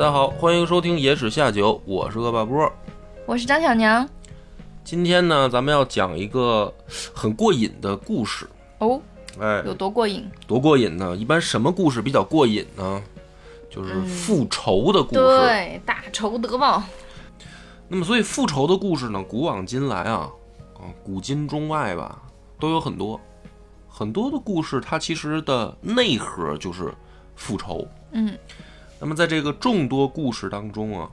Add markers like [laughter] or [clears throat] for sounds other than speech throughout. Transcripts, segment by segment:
家好，欢迎收听《野史下酒》，我是恶霸波。我是张小娘。今天呢，咱们要讲一个很过瘾的故事。哦，哎，有多过瘾？多过瘾呢？一般什么故事比较过瘾呢？就是复仇的故事。对，大仇得报。那么，所以复仇的故事呢，古往今来啊，啊，古今中外吧，都有很多很多的故事。它其实的内核就是复仇。嗯，那么在这个众多故事当中啊，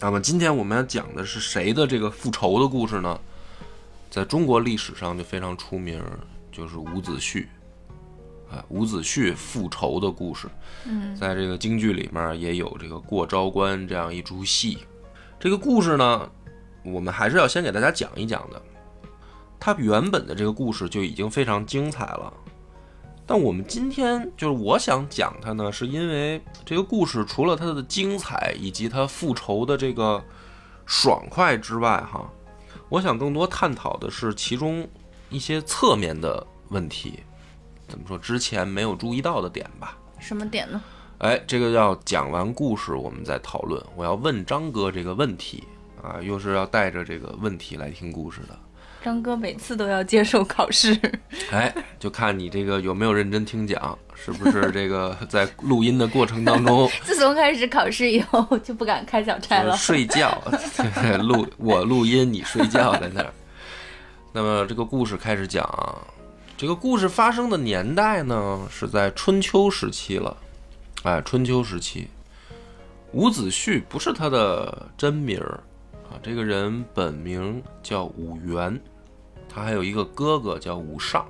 那么今天我们要讲的是谁的这个复仇的故事呢？在中国历史上就非常出名，就是伍子胥。啊，伍子胥复仇的故事，嗯，在这个京剧里面也有这个过昭关这样一出戏。这个故事呢，我们还是要先给大家讲一讲的。它原本的这个故事就已经非常精彩了，但我们今天就是我想讲它呢，是因为这个故事除了它的精彩以及它复仇的这个爽快之外，哈，我想更多探讨的是其中一些侧面的问题。怎么说？之前没有注意到的点吧？什么点呢？哎，这个要讲完故事我们再讨论。我要问张哥这个问题啊，又是要带着这个问题来听故事的。张哥每次都要接受考试，[laughs] 哎，就看你这个有没有认真听讲，是不是这个 [laughs] 在录音的过程当中，[laughs] 自从开始考试以后就不敢开小差了。睡觉，录我录音，你睡觉在那儿。那么这个故事开始讲啊。这个故事发生的年代呢，是在春秋时期了。哎，春秋时期，伍子胥不是他的真名儿啊，这个人本名叫伍元，他还有一个哥哥叫武尚，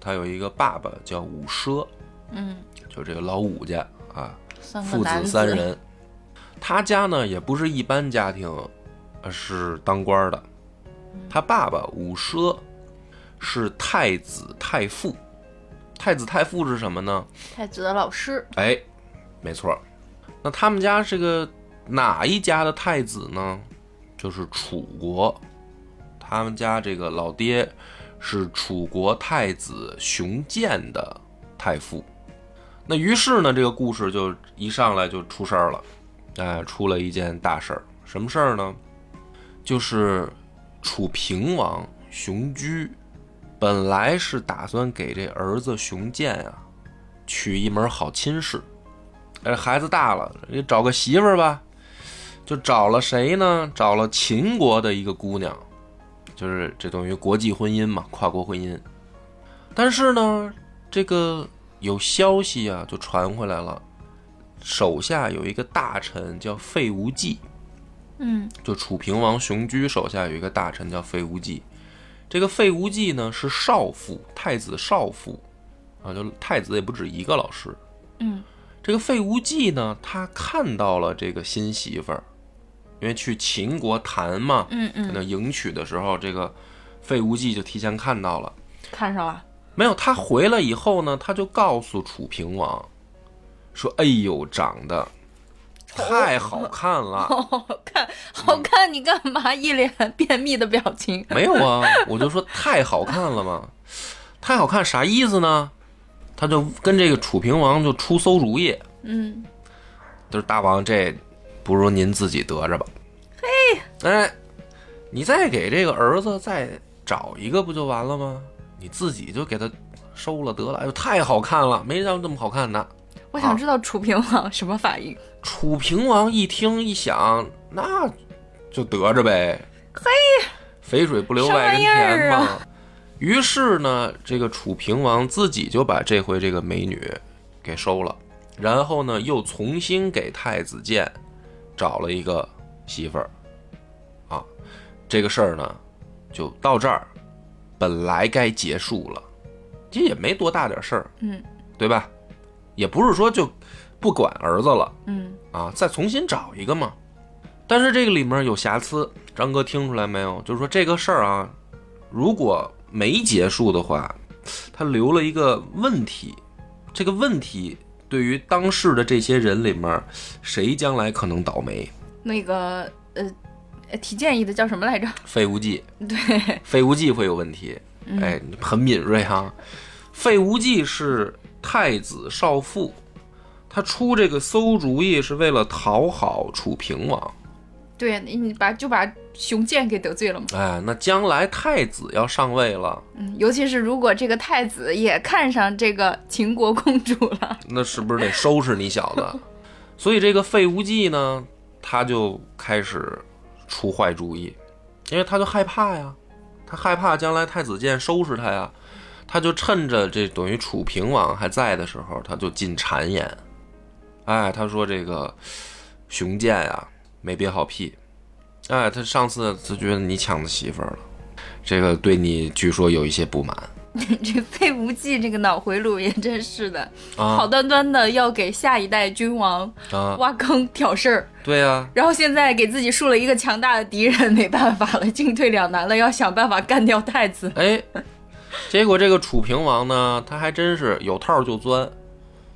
他有一个爸爸叫武奢，嗯，就这个老伍家啊，父子三人。他家呢也不是一般家庭，而是当官的。他爸爸武奢是太子太傅，太子太傅是什么呢？太子的老师。哎，没错。那他们家这个哪一家的太子呢？就是楚国，他们家这个老爹是楚国太子熊建的太傅。那于是呢，这个故事就一上来就出事儿了，哎，出了一件大事儿。什么事儿呢？就是楚平王熊居。本来是打算给这儿子熊建啊娶一门好亲事，哎，孩子大了，你找个媳妇儿吧，就找了谁呢？找了秦国的一个姑娘，就是这等于国际婚姻嘛，跨国婚姻。但是呢，这个有消息啊，就传回来了，手下有一个大臣叫费无忌，嗯，就楚平王雄居手下有一个大臣叫费无忌。这个费无忌呢是少傅，太子少傅，啊，就太子也不止一个老师。嗯，这个费无忌呢，他看到了这个新媳妇儿，因为去秦国谈嘛，嗯嗯，那迎娶的时候，这个费无忌就提前看到了。看上了？没有，他回来以后呢，他就告诉楚平王，说：“哎呦，长得太好看了。[laughs] ”好看，好看！你干嘛一脸便秘的表情？没有啊，我就说太好看了嘛，太好看啥意思呢？他就跟这个楚平王就出馊主意，嗯，就是大王这不如您自己得着吧。嘿，哎，你再给这个儿子再找一个不就完了吗？你自己就给他收了得了。哎呦，太好看了，没让这么好看的。我想知道楚平王什么反应。楚平王一听一想，那就得着呗。嘿，肥水不流外人田嘛。啊、于是呢，这个楚平王自己就把这回这个美女给收了，然后呢，又重新给太子建找了一个媳妇儿。啊，这个事儿呢，就到这儿，本来该结束了，其实也没多大点事儿，嗯，对吧？也不是说就不管儿子了，嗯啊，再重新找一个嘛。但是这个里面有瑕疵，张哥听出来没有？就是说这个事儿啊，如果没结束的话，他留了一个问题。这个问题对于当世的这些人里面，谁将来可能倒霉？那个呃，提建议的叫什么来着？费无忌。对，费无忌会有问题。哎，很敏锐哈。费无忌是太子少傅。他出这个馊主意是为了讨好楚平王。对你你把就把熊剑给得罪了嘛。哎，那将来太子要上位了，嗯，尤其是如果这个太子也看上这个秦国公主了，[laughs] 那是不是得收拾你小子？所以这个费无忌呢，他就开始出坏主意，因为他就害怕呀，他害怕将来太子建收拾他呀，他就趁着这等于楚平王还在的时候，他就进谗言，哎，他说这个熊建呀没憋好屁，哎，他上次他觉得你抢他媳妇儿了，这个对你据说有一些不满。[laughs] 这费无忌这个脑回路也真是的，啊好端端的要给下一代君王啊，挖坑挑事儿，对呀、然后现在给自己树了一个强大的敌人，没办法了，进退两难了，要想办法干掉太子。哎，[laughs] 结果这个楚平王呢，他还真是有套就钻，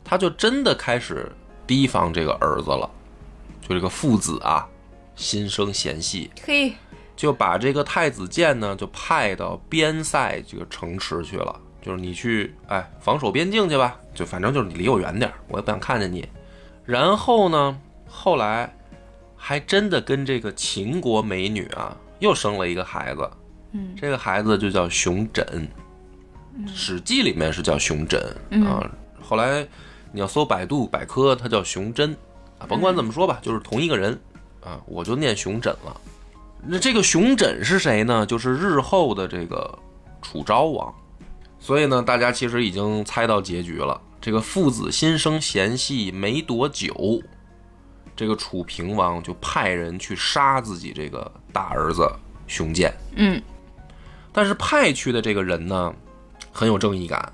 他就真的开始提防这个儿子了，就这个父子啊，心生嫌隙，嘿，就把这个太子建呢，就派到边塞这个城池去了，就是你去哎防守边境去吧，就反正就是你离我远点儿，我也不想看见你。然后呢，后来还真的跟这个秦国美女啊，又生了一个孩子，嗯，这个孩子就叫熊枕，《史记》里面是叫熊枕啊，后来你要搜百度百科，它叫熊真啊，甭管怎么说吧，就是同一个人啊，我就念熊枕了。那这个熊枕是谁呢？就是日后的这个楚昭王。所以呢，大家其实已经猜到结局了。这个父子心生嫌隙没多久，这个楚平王就派人去杀自己这个大儿子熊建。嗯，但是派去的这个人呢，很有正义感，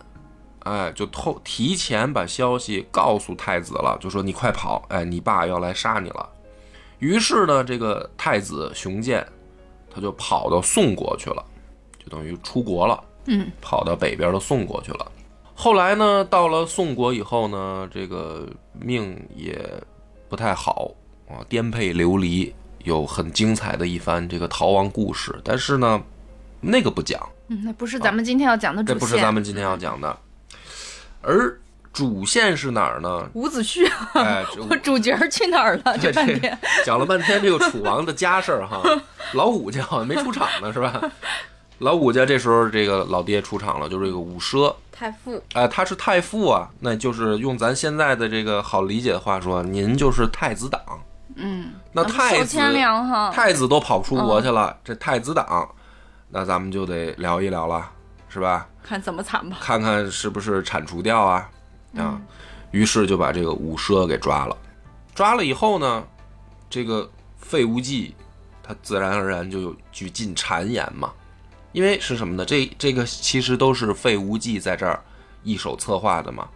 哎，就偷提前把消息告诉太子了，就说你快跑，哎，你爸要来杀你了。于是呢，这个太子熊建他就跑到宋国去了，就等于出国了。嗯，跑到北边的宋国去了。后来呢，到了宋国以后呢，这个命也不太好啊，颠沛流离，有很精彩的一番这个逃亡故事。但是呢，那个不讲，嗯，那不是咱们今天要讲的主线。这不是咱们今天要讲的。而主线是哪儿呢？伍子胥，哎，我 [laughs] 主角去哪儿了？这半天，[laughs] 讲了半天这个楚王的家事儿哈，[laughs] 老武家好像没出场呢，是吧？老武家这时候这个老爹出场了，就是这个武奢，太傅，哎，他是太傅啊，那就是用咱现在的这个好理解的话说，您就是太子党。嗯，那太子太子都跑出国去了，这太子党，那咱们就得聊一聊了，是吧？看怎么惨吧。看看是不是铲除掉啊啊！于是就把这个武奢给抓了。抓了以后呢，这个费无忌他自然而然就有去进谗言嘛，因为是什么呢？这这个其实都是费无忌在这儿一手策划的嘛。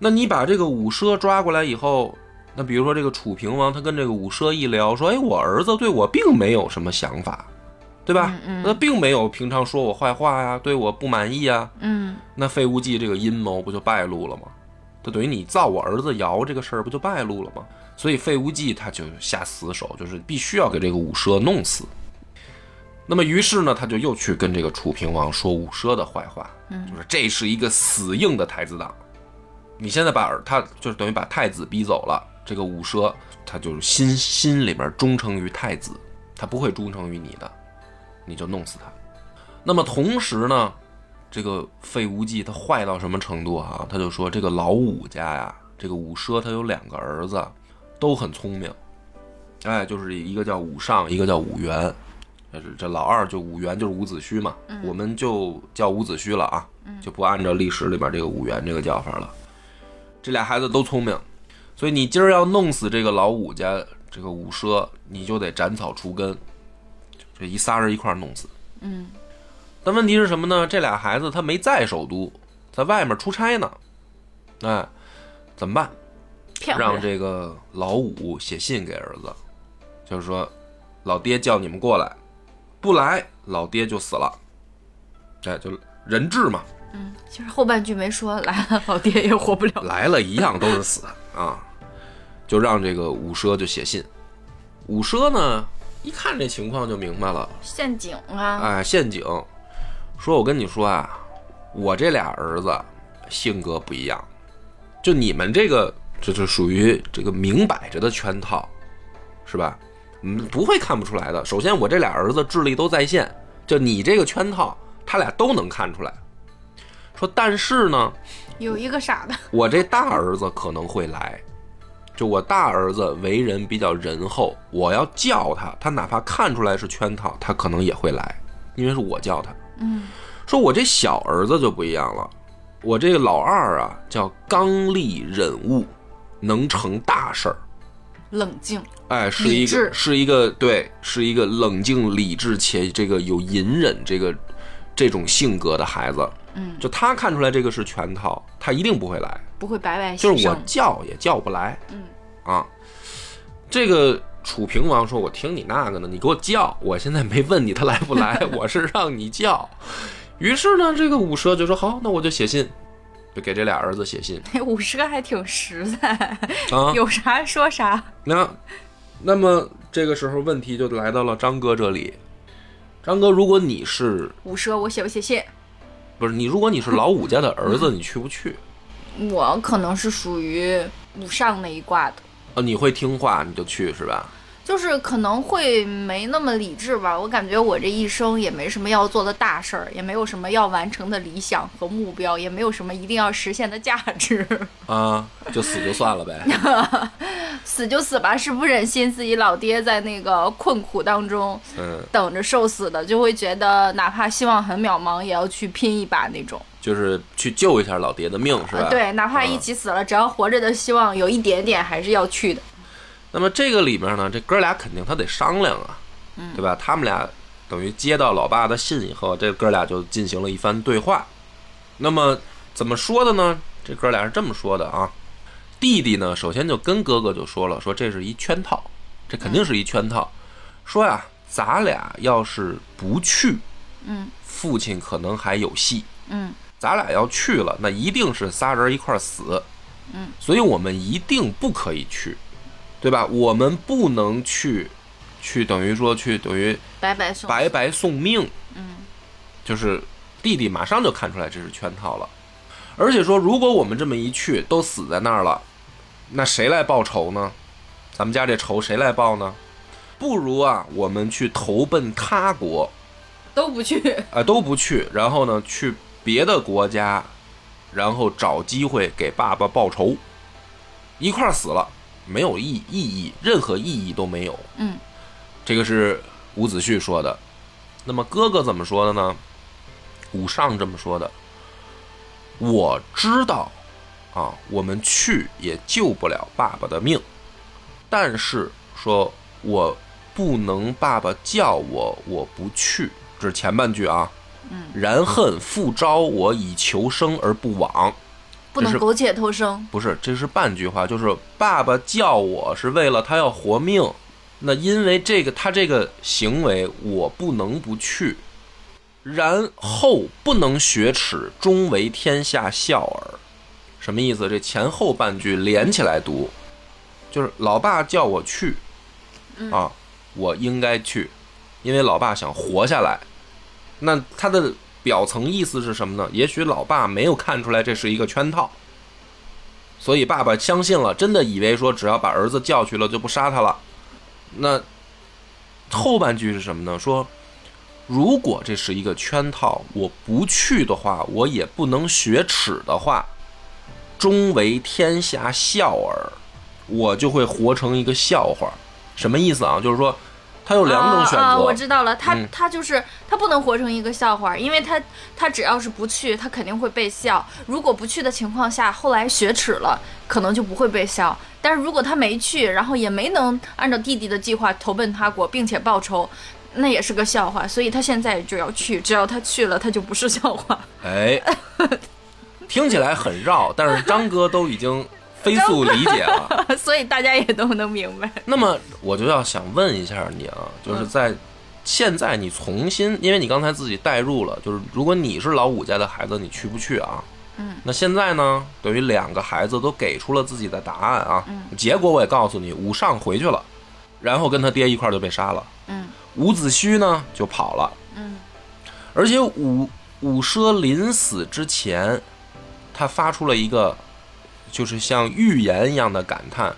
那你把这个武奢抓过来以后，那比如说这个楚平王，他跟这个武奢一聊，说：“哎，我儿子对我并没有什么想法，对吧？那并没有平常说我坏话呀，对我不满意啊。嗯，那费无忌这个阴谋不就败露了吗？就等于你造我儿子谣这个事儿不就败露了吗？所以费无忌他就下死手，就是必须要给这个武奢弄死。那么于是呢，他就又去跟这个楚平王说武奢的坏话，就是这是一个死硬的太子党。你现在把儿他就是等于把太子逼走了，这个武奢他就是心心里面忠诚于太子，他不会忠诚于你的，你就弄死他。那么同时呢，这个费无忌他坏到什么程度哈、他就说这个老武家呀，这个武奢他有两个儿子，都很聪明，哎，就是一个叫武尚，一个叫武元。这这老二就武元就是伍子胥嘛，我们就叫伍子胥了啊，就不按照历史里边这个武元这个叫法了。这俩孩子都聪明，所以你今儿要弄死这个老武家这个武奢，你就得斩草除根，这一仨人一块儿弄死。嗯，但问题是什么呢？这俩孩子他没在首都，在外面出差呢。哎，怎么办？让。这个老五写信给儿子，就是说，老爹叫你们过来，不来老爹就死了。哎，就人质嘛，嗯，其实后半句没说，来了老爹也活不了。来了一样都是死啊。就让这个五奢就写信。五奢呢，一看这情况就明白了，陷阱啊！哎，陷阱。说我跟你说啊，我这俩儿子性格不一样，就你们这个这就属于这个明摆着的圈套，是吧？嗯，不会看不出来的。首先，我这俩儿子智力都在线，就你这个圈套，他俩都能看出来。说，但是呢，有一个傻的，我这大儿子可能会来。就我大儿子为人比较仁厚，我要叫他，他哪怕看出来是圈套，他可能也会来，因为是我叫他。嗯，说我这小儿子就不一样了，我这个老二啊叫刚毅忍悟，能成大事儿。冷静，哎，是一个是一个对，是一个冷静理智且这个有隐忍这个这种性格的孩子。嗯，就他看出来这个是圈套，他一定不会来。不会白白就是我。叫也叫不来。嗯啊，这个楚平王说：“我听你那个呢，你给我叫，我现在没问你他来不来，我是让你叫。”于是呢，这个五奢就说：“好，那我就写信，就给这俩儿子写信五十个还挺实在，啊。有啥说啥。那那么这个时候问题就来到了张哥这里。张哥，如果你是五奢，我写不写信？不是你？如果你是老五家的儿子，[laughs] 你去不去？我可能是属于五上那一挂的，啊，你会听话，你就去是吧？就是可能会没那么理智吧。我感觉我这一生也没什么要做的大事儿，也没有什么要完成的理想和目标，也没有什么一定要实现的价值。[laughs] 啊，就死就算了呗。死就死吧，是不忍心自己老爹在那个困苦当中嗯，等着受死的，就会觉得哪怕希望很渺茫，也要去拼一把那种。就是去救一下老爹的命是吧？呃对，哪怕一啊起死了，只要活着的希望有一点点，还是要去的。那么这个里面呢，这哥俩肯定他得商量啊，对吧？他们俩等于接到老爸的信以后，这哥俩就进行了一番对话。那么怎么说的呢？这哥俩是这么说的啊。弟弟呢，首先就跟哥哥就说了，说这是一圈套，这肯定是一圈套。说呀，咱俩要是不去，嗯父亲可能还有戏。嗯咱俩要去了，那一定是仨人一块儿死。嗯，所以我们一定不可以去，对吧？我们不能去，去等于说去等于白白送。白白送命。嗯，就是弟弟马上就看出来这是圈套了，而且说如果我们这么一去都死在那儿了，那谁来报仇呢？咱们家这仇谁来报呢？不如啊，我们去投奔他国，都不去。啊，都不去，然后呢，去别的国家，然后找机会给爸爸报仇，一块儿死了，没有意意义，任何意义都没有。嗯，这个是伍子胥说的。那么哥哥怎么说的呢？武尚这么说的。我知道，啊，我们去也救不了爸爸的命，但是说我不能爸爸叫我，我不去。这是前半句啊。嗯，然恨复招我以求生而不往，不能苟且偷生。不是，这是半句话，就是爸爸叫我是为了他要活命，那因为这个他这个行为，我不能不去。然后不能雪耻，终为天下笑耳。什么意思？这前后半句连起来读，就是老爸叫我去，啊，我应该去，因为老爸想活下来。那他的表层意思是什么呢？也许老爸没有看出来这是一个圈套，所以爸爸相信了，真的以为说只要把儿子叫去了就不杀他了。那后半句是什么呢？说如果这是一个圈套，我不去的话，我也不能雪耻的话，终为天下笑耳，我就会活成一个笑话。什么意思啊？就是说，他有两种选择。啊啊我知道了，他、嗯他就是他不能活成一个笑话，因为他他只要是不去，他肯定会被笑。如果不去的情况下，后来雪耻了，可能就不会被笑。但是如果他没去，然后也没能按照弟弟的计划投奔他国，并且报仇，那也是个笑话。所以他现在就要去，只要他去了，他就不是笑话。哎，听起来很绕，但是张哥都已经飞速理解了。[laughs] 所以大家也都能明白。那么我就要想问一下你啊，就是在现在你重新，因为你刚才自己代入了，就是如果你是老五家的孩子，你去不去啊？嗯，那现在呢，等于两个孩子都给出了自己的答案啊。嗯，结果我也告诉你，武尚回去了，然后跟他爹一块儿就被杀了。嗯伍子胥呢就跑了，嗯而且武武奢临死之前，他发出了一个就是像预言一样的感叹，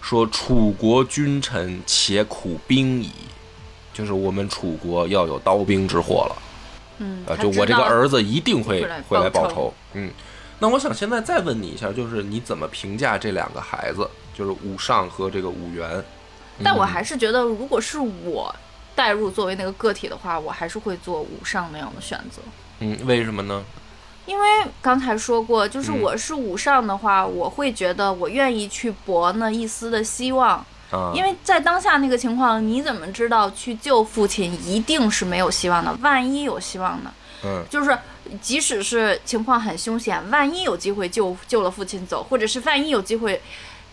说楚国君臣且苦兵矣，就是我们楚国要有刀兵之祸了。嗯，啊，就我这个儿子一定会会来报仇。嗯，那我想现在再问你一下，就是你怎么评价这两个孩子，就是武尚和这个武元？但我还是觉得，如果是我代入作为那个个体的话，我还是会做武上那样的选择。嗯，为什么呢？因为刚才说过，就是嗯我是武上的话，我会觉得我愿意去搏那一丝的希望，啊，因为在当下那个情况，你怎么知道去救父亲一定是没有希望的？万一有希望呢？嗯就是即使是情况很凶险，万一有机会救救了父亲走，或者是万一有机会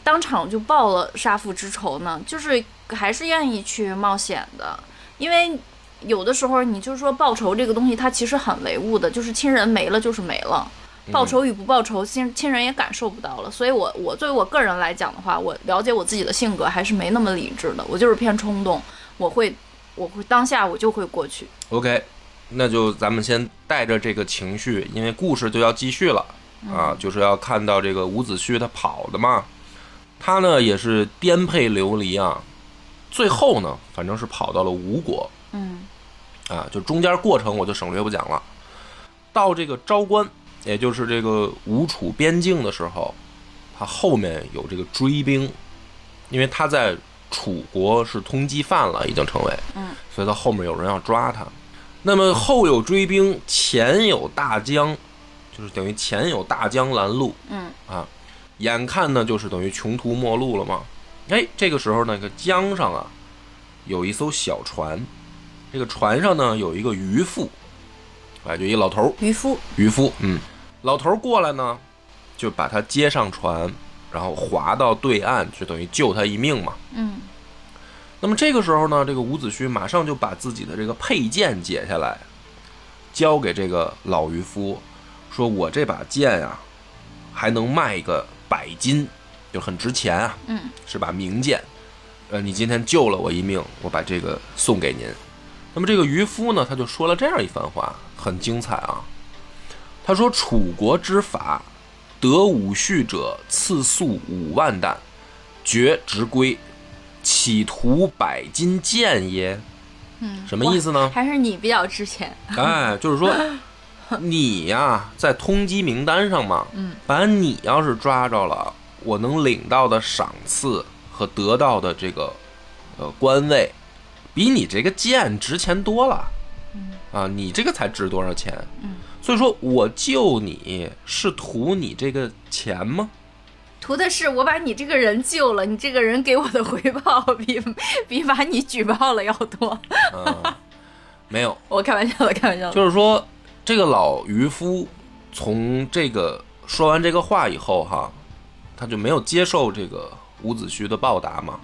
当场就报了杀父之仇呢？就是还是愿意去冒险的，因为有的时候你就是说报仇这个东西，它其实很唯物的，就是亲人没了就是没了。报仇与不报仇，亲亲人也感受不到了。所以我我作为我个人来讲的话，我了解我自己的性格还是没那么理智的，我就是偏冲动，我会我会当下我就会过去。OK，那就咱们先带着这个情绪，因为故事就要继续了啊，就是要看到这个伍子胥他跑的嘛，他呢也是颠沛流离啊，最后呢反正是跑到了吴国嗯啊，就中间过程我就省略不讲了。到这个昭关，也就是这个吴楚边境的时候，他后面有这个追兵，因为他在楚国是通缉犯了，已经成为，嗯，所以他后面有人要抓他。那么后有追兵，前有大江，就是等于前有大江拦路，嗯啊，眼看呢就是等于穷途末路了嘛。哎，这个时候那个江上啊，有一艘小船，这个船上呢有一个渔夫，啊，就一老头儿，渔夫，渔夫，嗯，老头儿过来呢，就把他接上船，然后划到对岸，就等于救他一命嘛。嗯那么这个时候呢，这个伍子胥马上就把自己的这个佩剑解下来，交给这个老渔夫，说：“我这把剑啊，还能卖个百金，就很值钱啊，嗯是把名剑。呃，你今天救了我一命，我把这个送给您。”那么这个渔夫呢，他就说了这样一番话，很精彩啊。他说：“楚国之法，得武婿者赐粟五万担，绝直归。”岂图百金剑耶？嗯，什么意思呢？还是你比较值钱。[laughs] 哎，就是说，[laughs] 你呀，在通缉名单上嘛，嗯，把你要是抓着了，我能领到的赏赐和得到的这个呃官位，比你这个剑值钱多了。嗯啊，你这个才值多少钱？嗯，所以说我救你是图你这个钱吗？图的是我把你这个人救了，你这个人给我的回报比比把你举报了要多。嗯，[laughs] 没有，我开玩笑的，开玩笑的。就是说，这个老渔夫从这个说完这个话以后，哈，他就没有接受这个伍子胥的报答嘛。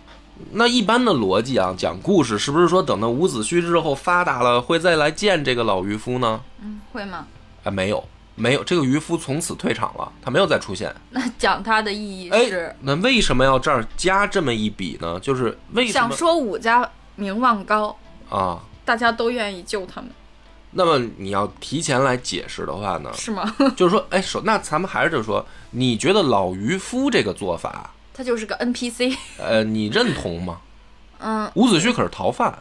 那一般的逻辑啊，讲故事是不是说等到伍子胥之后发达了，会再来见这个老渔夫呢？嗯，会吗？啊，没有，没有，这个渔夫从此退场了，他没有再出现。那讲他的意义哎是，那为什么要这儿加这么一笔呢？就是为什么想说武家名望高，啊？大家都愿意救他们，那么你要提前来解释的话呢，是吗？[laughs] 就是说，哎，首那咱们还是就是说，你觉得老渔夫这个做法，他就是个 NPC。呃，你认同吗？[laughs] 嗯，伍子胥可是逃犯，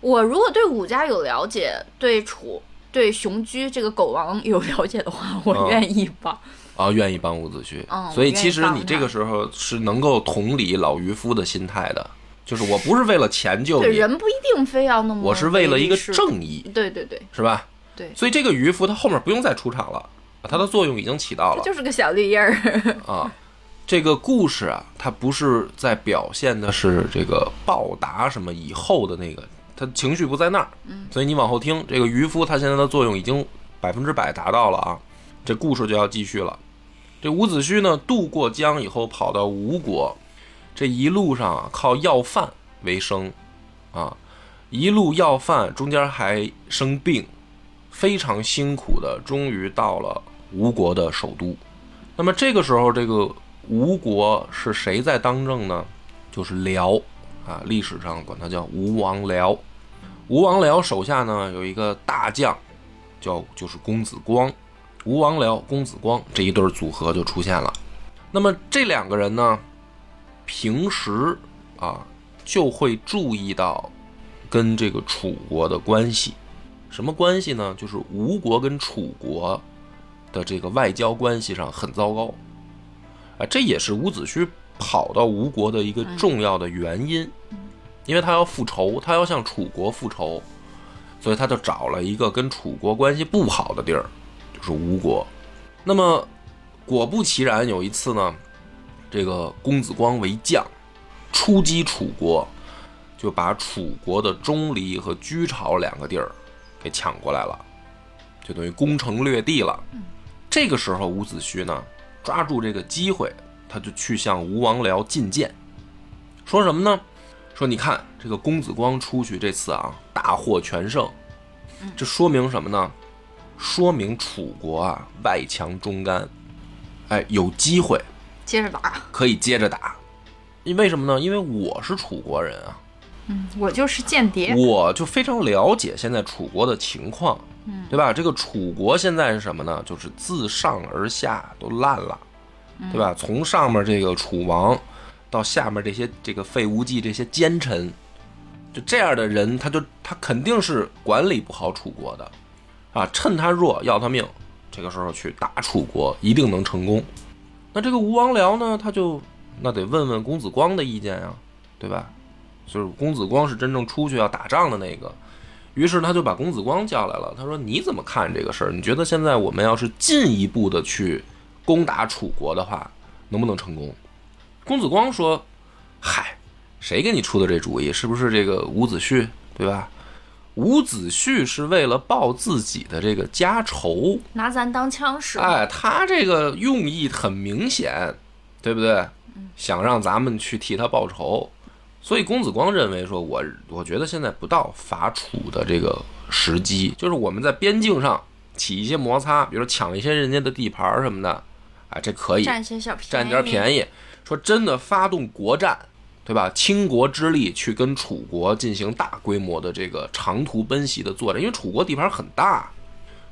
我如果对武家有了解，对楚、对雄居这个狗王有了解的话，我嗯愿意帮。啊，愿意帮伍子胥，嗯所以其实你这个时候是能够同理老渔夫的心态的，就是我不是为了钱救对，你，人不一定非要那么。我是为了一个。正义，对对对，是吧？对所以这个渔夫他后面不用再出场了，他的作用已经起到了就是个小绿叶儿。啊。这个故事啊，它不是在表现的是这个报答什么以后的那个，他情绪不在那儿。所以你往后听，这个渔夫他现在的作用已经百分之百达到了啊。这故事就要继续了。这伍子胥呢，渡过江以后，跑到吴国，这一路上啊，靠要饭为生，啊，一路要饭，中间还生病，非常辛苦的，终于到了吴国的首都。那么这个时候，这个吴国是谁在当政呢？就是辽啊，历史上管他叫吴王僚。吴王僚手下呢有一个大将，叫就是公子光。吴王僚、公子光这一对组合就出现了。那么这两个人呢，平时啊就会注意到跟这个楚国的关系，什么关系呢？就是吴国跟楚国的这个外交关系上很糟糕，啊，这也是伍子胥跑到吴国的一个重要的原因，因为他要复仇，他要向楚国复仇，所以他就找了一个跟楚国关系不好的地儿，就是吴国。那么果不其然，有一次呢，这个公子光为将，出击楚国，就把楚国的钟离和居巢两个地儿给抢过来了，就等于攻城略地了。这个时候，伍子胥呢，抓住这个机会，他就去向吴王僚进谏，说什么呢？说你看这个公子光出去这次啊，大获全胜，这说明什么呢？说明楚国啊外强中干，哎，有机会接着打。可以接着打。因为什么呢？因为我是楚国人啊，嗯，我就是间谍。我就非常了解现在楚国的情况，嗯，对吧？这个楚国现在是什么呢？就是自上而下都烂了，对吧？从上面这个楚王到下面这些这个废无忌这些奸臣，就这样的人，他就他肯定是管理不好楚国的，啊，趁他弱要他命，这个时候去打楚国一定能成功。那这个吴王僚呢，他就那得问问公子光的意见呀，对吧？就是公子光是真正出去要打仗的那个，于是他就把公子光叫来了。他说：“你怎么看这个事儿？你觉得现在我们要是进一步的去攻打楚国的话，能不能成功？”公子光说：“嗨，谁给你出的这主意？是不是这个伍子胥，对吧？伍子胥是为了报自己的这个家仇，拿咱当枪使。哎，他这个用意很明显，对不对？想让咱们去替他报仇，所以公子光认为说，我我觉得现在不到伐楚的这个时机，就是我们在边境上起一些摩擦，比如说抢一些人家的地盘儿什么的，啊，这可以占些小便宜，占点便宜。说真的，发动国战，对吧？倾国之力去跟楚国进行大规模的这个长途奔袭的作战，因为楚国地盘很大，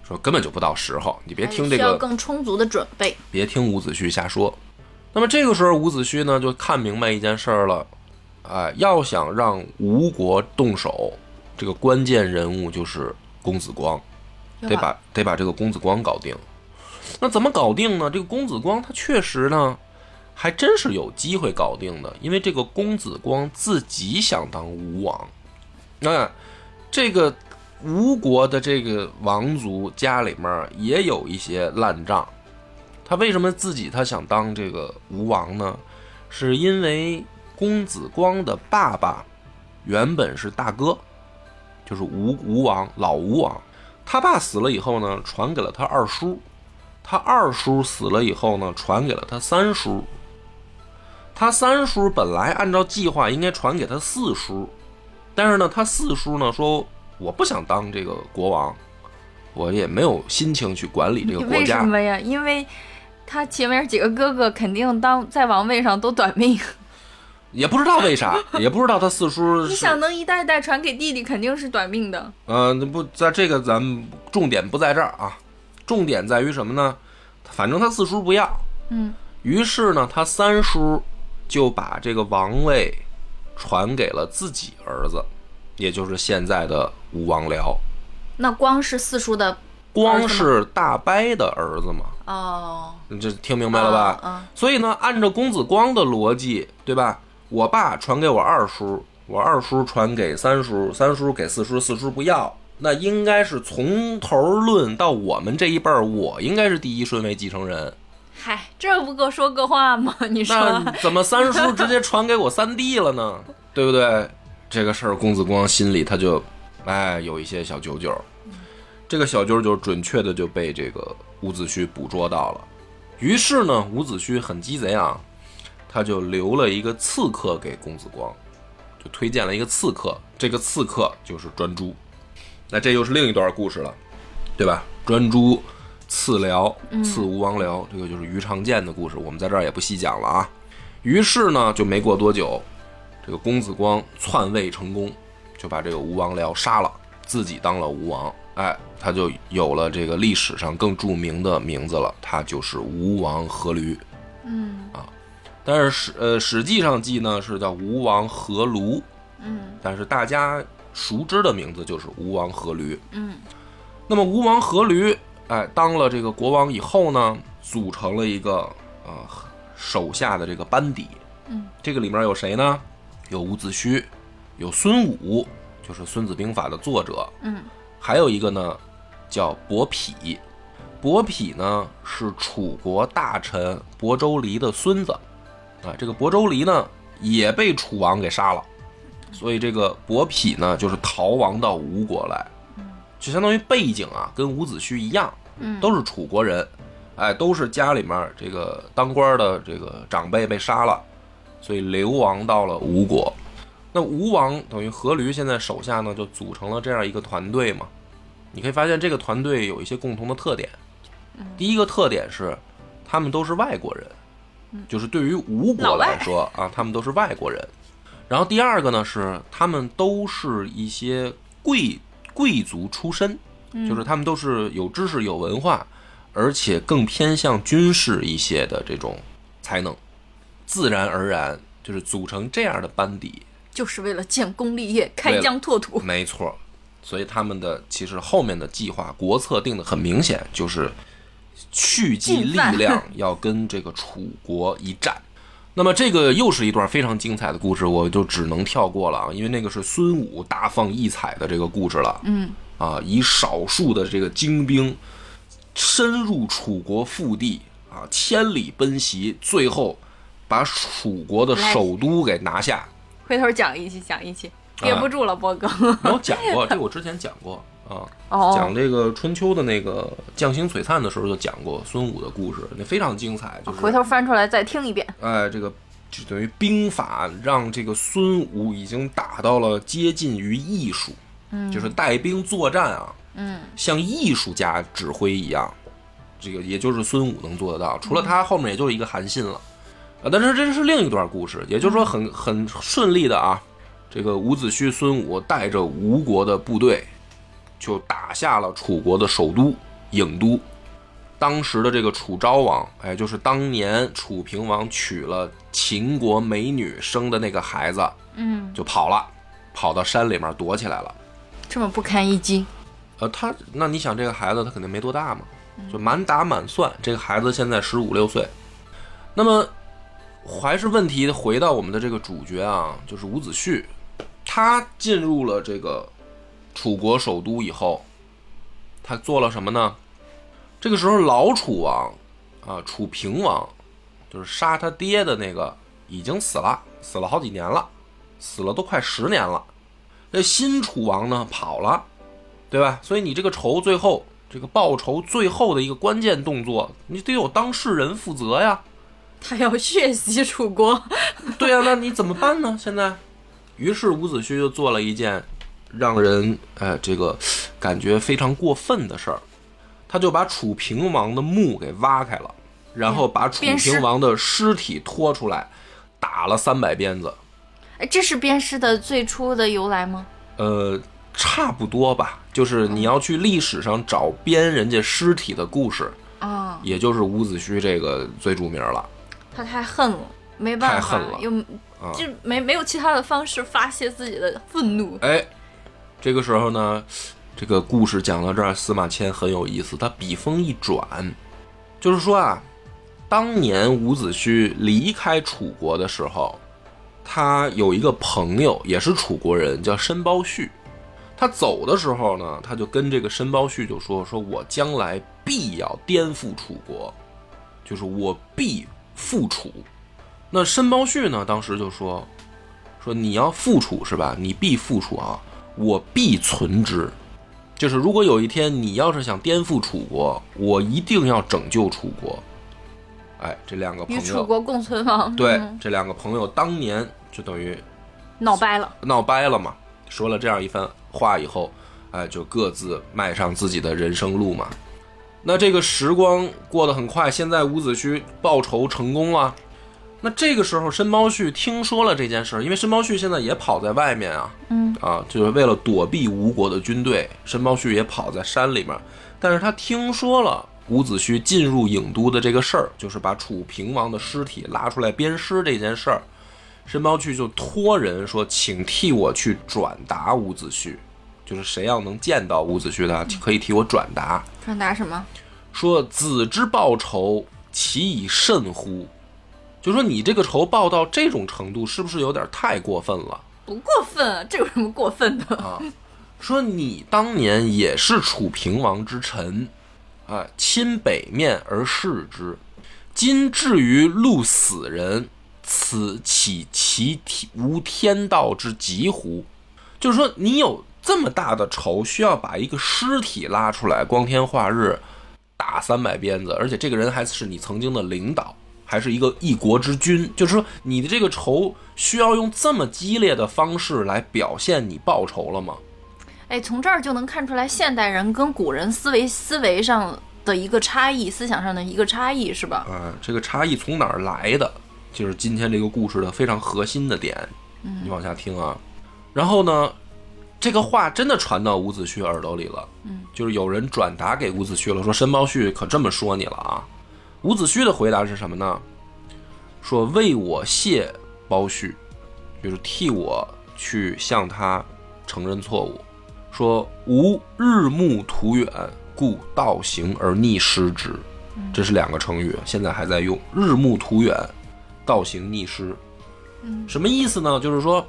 说根本就不到时候。你别听这需要个，更充足的准备。别听伍子胥瞎说。那么这个时候，伍子胥呢就看明白一件事儿了，哎，要想让吴国动手，这个关键人物就是公子光，得把得把这个公子光搞定。那怎么搞定呢？这个公子光他确实呢，还真是有机会搞定的，因为这个公子光自己想当吴王。那这个吴国的这个王族家里面也有一些烂账。他为什么自己他想当这个吴王呢？是因为公子光的爸爸原本是大哥，就是吴吴王老吴王。他爸死了以后呢，传给了他二叔，他二叔死了以后呢，传给了他三叔。他三叔本来按照计划应该传给他四叔，但是呢，他四叔呢说我不想当这个国王，我也没有心情去管理这个国家为什家。么呀？因为他前面几个哥哥肯定当在王位上都短命，也不知道为啥，[laughs] 也不知道他四叔。你想能一代代传给弟弟，肯定是短命的。嗯、那不在这个咱们重点不在这儿啊，重点在于什么呢？反正他四叔不要，嗯，于是呢，他三叔就把这个王位传给了自己儿子，也就是现在的吴王僚。那光是四叔的光是大伯的儿子嘛，哦，你这听明白了吧？嗯所以呢，按照公子光的逻辑，对吧？我爸传给我二叔，我二叔传给三叔，三叔给四叔，四叔不要，那应该是从头论到我们这一辈儿，我应该是第一顺位继承人。嗨，这不各说各话吗？[laughs] 你说怎么三叔直接传给我三弟了呢？[laughs] 对不对？这个事儿，公子光心里他就，哎，有一些小九九。这个小九九准确的就被这个伍子胥捕捉到了。于是呢，伍子胥很鸡贼啊，他就留了一个刺客给公子光，就推荐了一个刺客。这个刺客就是专诸。那这又是另一段故事了，对吧？专诸刺辽，刺吴王僚，这个就是于长剑的故事，我们在这儿也不细讲了啊。于是呢，就没过多久，这个公子光篡位成功，就把这个吴王僚杀了，自己当了吴王。哎，他就有了这个历史上更著名的名字了，他就是吴王阖闾。嗯但是史呃《史记》上记呢是叫吴王阖庐，嗯但是大家熟知的名字就是吴王阖闾。嗯那么吴王阖闾，哎，当了这个国王以后呢，组成了一个呃手下的这个班底。嗯，这个里面有谁呢？有伍子胥，有孙武，就是《孙子兵法》的作者，嗯还有一个呢叫伯嚭。伯嚭呢是楚国大臣伯州离的孙子，啊，这个亳州离呢也被楚王给杀了，所以这个伯嚭呢就是逃亡到吴国来，就相当于背景啊跟伍子胥一样，嗯，都是楚国人，哎，都是家里面这个当官的这个长辈被杀了，所以流亡到了吴国。那吴王等于阖闾现在手下呢就组成了这样一个团队嘛，你可以发现这个团队有一些共同的特点。第一个特点是，他们都是外国人，就是对于吴国来说啊，他们都是外国人。然后第二个呢是，他们都是一些贵贵族出身，就是他们都是有知识、有文化，而且更偏向军事一些的这种才能，自然而然就是组成这样的班底，就是为了建功立业、开疆拓土。没错，所以他们的其实后面的计划国策定的很明显，就是蓄积力量 [laughs] 要跟这个楚国一战。那么这个又是一段非常精彩的故事，我就只能跳过了啊，因为那个是孙武大放异彩的这个故事了。嗯啊，以少数的这个精兵深入楚国腹地啊，千里奔袭，最后把楚国的首都给拿下。回头讲一期，讲一期，憋不住了，波哥。我讲过，这我之前讲过啊，哦讲这个春秋的那个将星璀璨的时候就讲过孙武的故事，那非常精彩。就是回头翻出来再听一遍。哎，这个就等于兵法让这个孙武已经打到了接近于艺术，嗯，就是带兵作战啊，嗯，像艺术家指挥一样，这个也就是孙武能做得到，除了他后面也就是一个韩信了，啊，但是这是另一段故事，也就是说很很顺利的啊，这个伍子胥、孙武带着吴国的部队，就打下了楚国的首都郢都。当时的这个楚昭王，哎，就是当年楚平王娶了秦国美女生的那个孩子，嗯，就跑了，跑到山里面躲起来了。这么不堪一击。呃，他那你想这个孩子他肯定没多大嘛，就满打满算，这个孩子现在十五六岁。那么还是问题回到我们的这个主角啊，就是伍子胥，他进入了这个楚国首都以后，他做了什么呢？这个时候老楚王啊，楚平王，就是杀他爹的那个已经死了，死了好几年了，死了都快十年了。这新楚王呢跑了。对吧？所以你这个仇最后这个报仇最后的一个关键动作，你得有当事人负责呀。他要血洗楚国。[laughs] 对呀、那你怎么办呢？现在，于是伍子胥就做了一件让人哎这个感觉非常过分的事儿，他就把楚平王的墓给挖开了，然后把楚平王的尸体拖出来，打了三百鞭子。哎，这是鞭尸的最初的由来吗？呃，差不多吧，就是你要去历史上找鞭人家尸体的故事。啊、也就是伍子胥这个最著名了。他太恨了，没办法，太恨了又啊就没没有其他的方式发泄自己的愤怒。哎，这个时候呢，这个故事讲到这儿，司马迁很有意思，他笔锋一转，就是说啊，当年伍子胥离开楚国的时候，他有一个朋友也是楚国人，叫申包胥。他走的时候呢，他就跟这个申包胥就说：“说我将来必要颠覆楚国，就是我必复楚。”那申包胥呢，当时就说：“说你要复楚是吧？你必复楚啊，我必存之。就是如果有一天你要是想颠覆楚国，我一定要拯救楚国。”哎，这两个朋与楚，国共存亡，对嗯这两个朋友当年就等于闹掰了。闹掰了嘛，说了这样一番话以后，哎，就各自迈上自己的人生路嘛。那这个时光过得很快，现在伍子胥报仇成功了。那这个时候，申包胥听说了这件事儿，因为申包胥现在也跑在外面啊，嗯啊，就是为了躲避吴国的军队，申包胥也跑在山里面。但是他听说了伍子胥进入郢都的这个事儿，就是把楚平王的尸体拉出来鞭尸这件事儿，申包胥就托人说，请替我去转达伍子胥，就是谁要能见到伍子胥的，可以替我转达，转达什么？说子之报仇，其以甚乎？就说你这个仇报到这种程度，是不是有点太过分了？不过分，这有什么过分的？啊，说你当年也是楚平王之臣，啊，亲北面而视之，今至于戮死人，此岂其无天道之极乎？就是说，你有这么大的仇，需要把一个尸体拉出来，光天化日打三百鞭子，而且这个人还是你曾经的领导。还是一个一国之君，就是说你的这个仇需要用这么激烈的方式来表现你报仇了吗？哎，从这儿就能看出来现代人跟古人思维思维上的一个差异，思想上的一个差异，是吧？啊，这个差异从哪儿来的？就是今天这个故事的非常核心的点。嗯，你往下听啊。然后呢，这个话真的传到伍子胥耳朵里了。嗯，就是有人转达给伍子胥了，说申包胥可这么说你了啊。伍子胥的回答是什么呢？说为我谢包胥，就是替我去向他承认错误。说吾日暮途远，故道行而逆失之。这是两个成语，现在还在用。日暮途远，道行逆失。什么意思呢？就是说，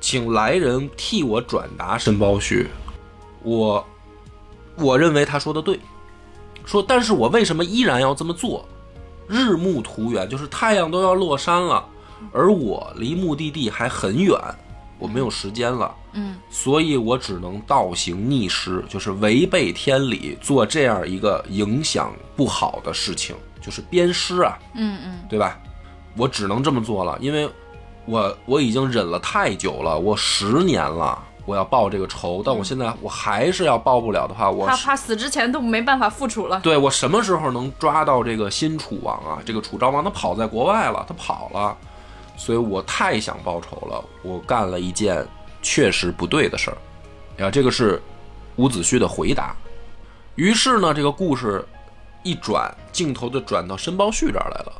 请来人替我转达申包胥，我我认为他说的对。说，但是我为什么依然要这么做？日暮途远，就是太阳都要落山了，而我离目的地还很远，我没有时间了。嗯，所以我只能倒行逆施，就是违背天理，做这样一个影响不好的事情，就是鞭尸啊。嗯嗯，对吧？我只能这么做了，因为我我已经忍了太久了，我十年了。我要报这个仇，但我现在我还是要报不了的话，我怕怕死之前都没办法复楚了。对我什么时候能抓到这个新楚王啊？这个楚昭王他跑在国外了，他跑了，所以我太想报仇了。我干了一件确实不对的事儿，呀，这个是伍子胥的回答。于是呢，这个故事一转，镜头就转到申包胥这儿来了。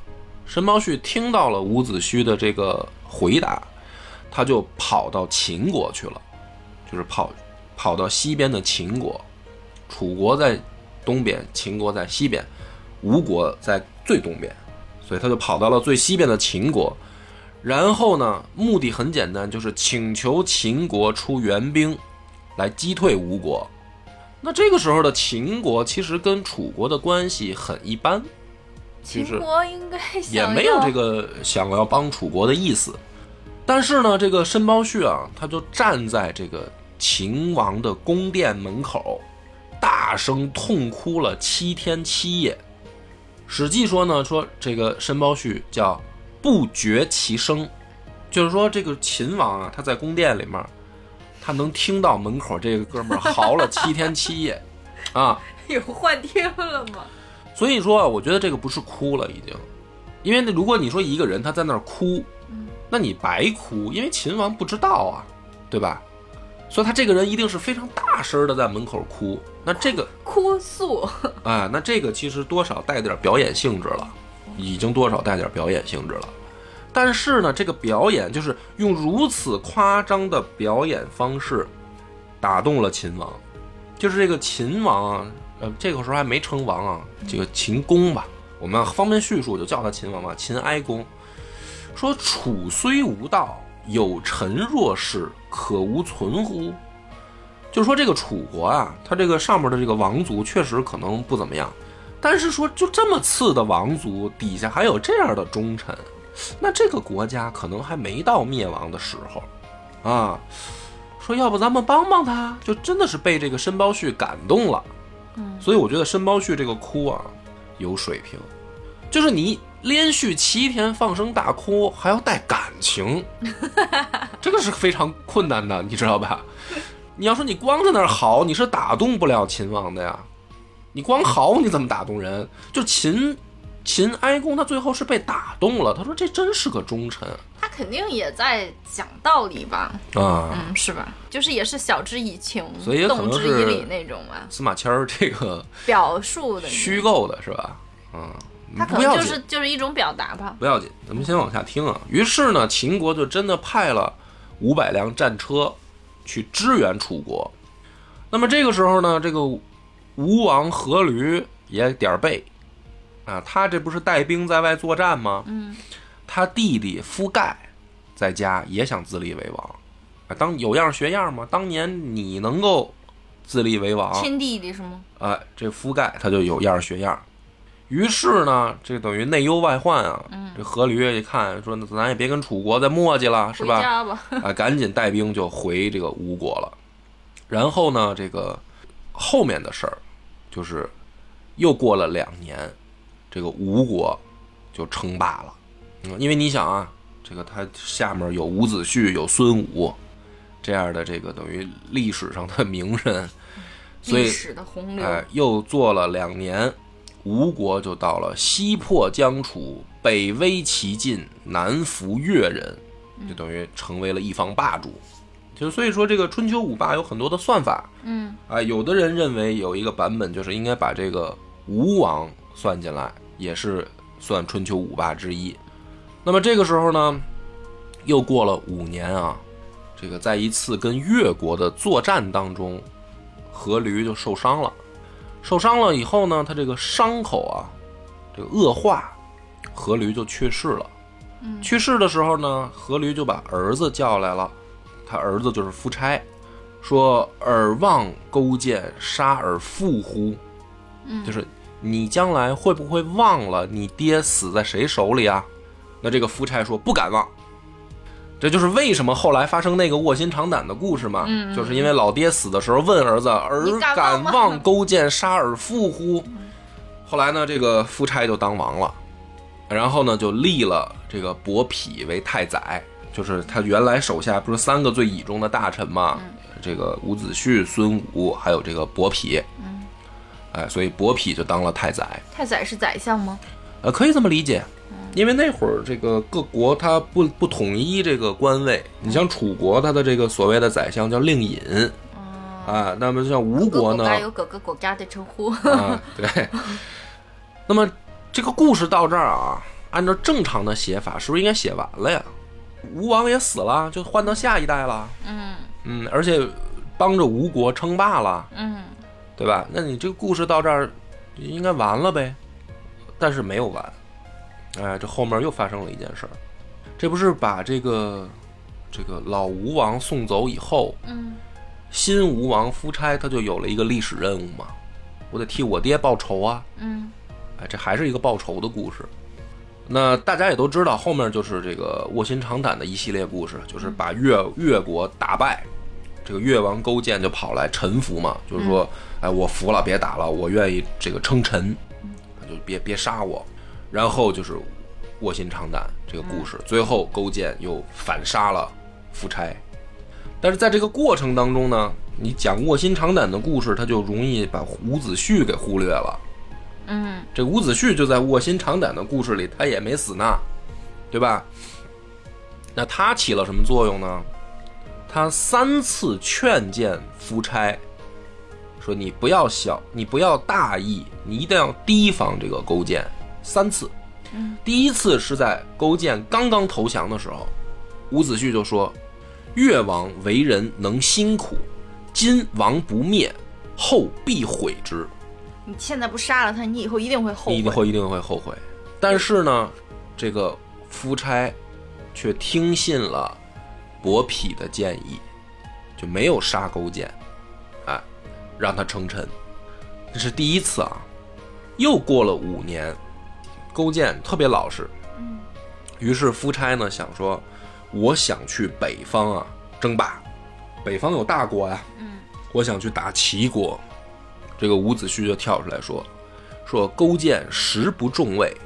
申包胥听到了伍子胥的这个回答，他就跑到秦国去了。就是跑，跑到西边的秦国，楚国在东边，秦国在西边，吴国在最东边，所以他就跑到了最西边的秦国。然后呢，目的很简单，就是请求秦国出援兵来击退吴国。那这个时候的秦国其实跟楚国的关系很一般，秦国应该也没有这个想要帮楚国的意思。但是呢，这个申包胥啊，他就站在这个。秦王的宫殿门口，大声痛哭了七天七夜。史记说呢，说这个申包胥叫不绝其声，就是说这个秦王啊，他在宫殿里面，他能听到门口这个哥们儿嚎了 [laughs] 七天七夜，啊，有幻听了吗？所以说，我觉得这个不是哭了，已经，因为如果你说一个人他在那儿哭，那你白哭，因为秦王不知道啊，对吧？所以他这个人一定是非常大声的在门口哭，那这个哭诉，[laughs] 哎，那这个其实多少带点表演性质了，已经多少带点表演性质了。但是呢，这个表演就是用如此夸张的表演方式打动了秦王，就是这个秦王啊，呃，这个时候还没称王啊，这个秦公吧，我们方便叙述就叫他秦王吧，秦哀公说：“楚虽无道。”有臣若是，可无存乎？就说这个楚国啊，他这个上面的这个王族确实可能不怎么样，但是说就这么次的王族底下还有这样的忠臣，那这个国家可能还没到灭亡的时候啊。说要不咱们帮帮他，就真的是被这个申包胥感动了。嗯，所以我觉得申包胥这个哭啊，有水平，就是你。连续七天放声大哭，还要带感情，[laughs] 这个是非常困难的，你知道吧？你要说你光在那儿嚎，你是打动不了秦王的呀。你光嚎，你怎么打动人？就秦秦哀公，他最后是被打动了。他说：“这真是个忠臣。”他肯定也在讲道理吧？啊，嗯，是吧？就是也是晓之以情，所以也动之以理那种嘛，司马迁儿这个表述的虚构的是吧？嗯，他可不要紧能就是就是一种表达吧。不要紧，咱们先往下听啊。于是呢，秦国就真的派了五百辆战车去支援楚国。那么这个时候呢，这个吴王阖闾也点儿背啊，他这不是带兵在外作战吗？嗯，他弟弟夫盖在家也想自立为王啊，当有样学样嘛。当年你能够自立为王，亲弟弟是吗？哎，这夫盖他就有样学样。于是呢，这等于内忧外患啊。这阖闾一看说，那咱也别跟楚国再磨叽了，是吧？吧。[laughs] 啊，赶紧带兵就回这个吴国了。然后呢，这个后面的事儿就是又过了两年，这个吴国就称霸了。嗯，因为你想啊，这个他下面有伍子胥，有孙武这样的这个等于历史上的名人，所以历史的洪流，哎，又做了两年，吴国就到了西破疆楚，北威齐晋，南服越人，就等于成为了一方霸主。就所以说，这个春秋五霸有很多的算法嗯啊。有的人认为有一个版本就是应该把这个吴王算进来，也是算春秋五霸之一。那么这个时候呢，又过了五年啊，这个在一次跟越国的作战当中，阖闾就受伤了。受伤了以后呢，他这个伤口啊，这个恶化，阖闾就去世了。去世的时候呢，阖闾就把儿子叫来了，他儿子就是夫差，说：“尔望勾践杀尔父乎？”嗯就是你将来会不会忘了你爹死在谁手里啊？那这个夫差说：“不敢忘。”这就是为什么后来发生那个卧薪尝胆的故事嘛，就是因为老爹死的时候问儿子：“儿敢敢忘吗忘勾践杀尔父乎？”后来呢，这个夫差就当王了，然后呢就立了这个伯嚭为太宰，就是他原来手下不是三个最倚重的大臣嘛，这个伍子胥、孙武还有这个伯嚭，哎，所以伯嚭就当了太宰。太宰是宰相吗？呃，可以这么理解，因为那会儿这个各国它不不统一这个官位，你像楚国，它的这个所谓的宰相叫令尹，啊，那么像吴各国呢，家有各个国家的称呼。啊，对。[laughs] 那么这个故事到这儿啊，按照正常的写法，是不是应该写完了呀？吴王也死了，就换到下一代了。嗯嗯，而且帮着吴国称霸了，嗯对吧？那你这个故事到这儿应该完了呗？但是没有完，哎，这后面又发生了一件事儿，这不是把这个这个老吴王送走以后，嗯新吴王夫差他就有了一个历史任务嘛，我得替我爹报仇啊！嗯哎，这还是一个报仇的故事。那大家也都知道，后面就是这个卧薪尝胆的一系列故事，就是把越越国打败，这个越王勾践就跑来臣服嘛，就是说，哎，我服了，别打了，我愿意这个称臣，就别别杀我。然后就是卧薪尝胆这个故事，最后勾践又反杀了夫差。但是在这个过程当中呢，你讲卧薪尝胆的故事，他就容易把伍子胥给忽略了。嗯这伍子胥就在卧薪尝胆的故事里，他也没死呢，对吧？那他起了什么作用呢？他三次劝谏夫差，说你不要小，你不要大意，你一定要提防这个勾践。三次，嗯第一次是在勾践刚刚投降的时候，伍子胥就说：“越王为人能辛苦，今王不灭，后必悔之。”你现在不杀了他，你以后一定会后悔。你一定会一定会后悔。但是呢，这个夫差却听信了伯嚭的建议，就没有杀勾践，哎，让他称臣。这是第一次啊。又过了五年，勾践特别老实，嗯于是夫差呢想说，我想去北方啊争霸，北方有大国呀、嗯我想去打齐国。这个伍子胥就跳出来说：“说勾践实不重位，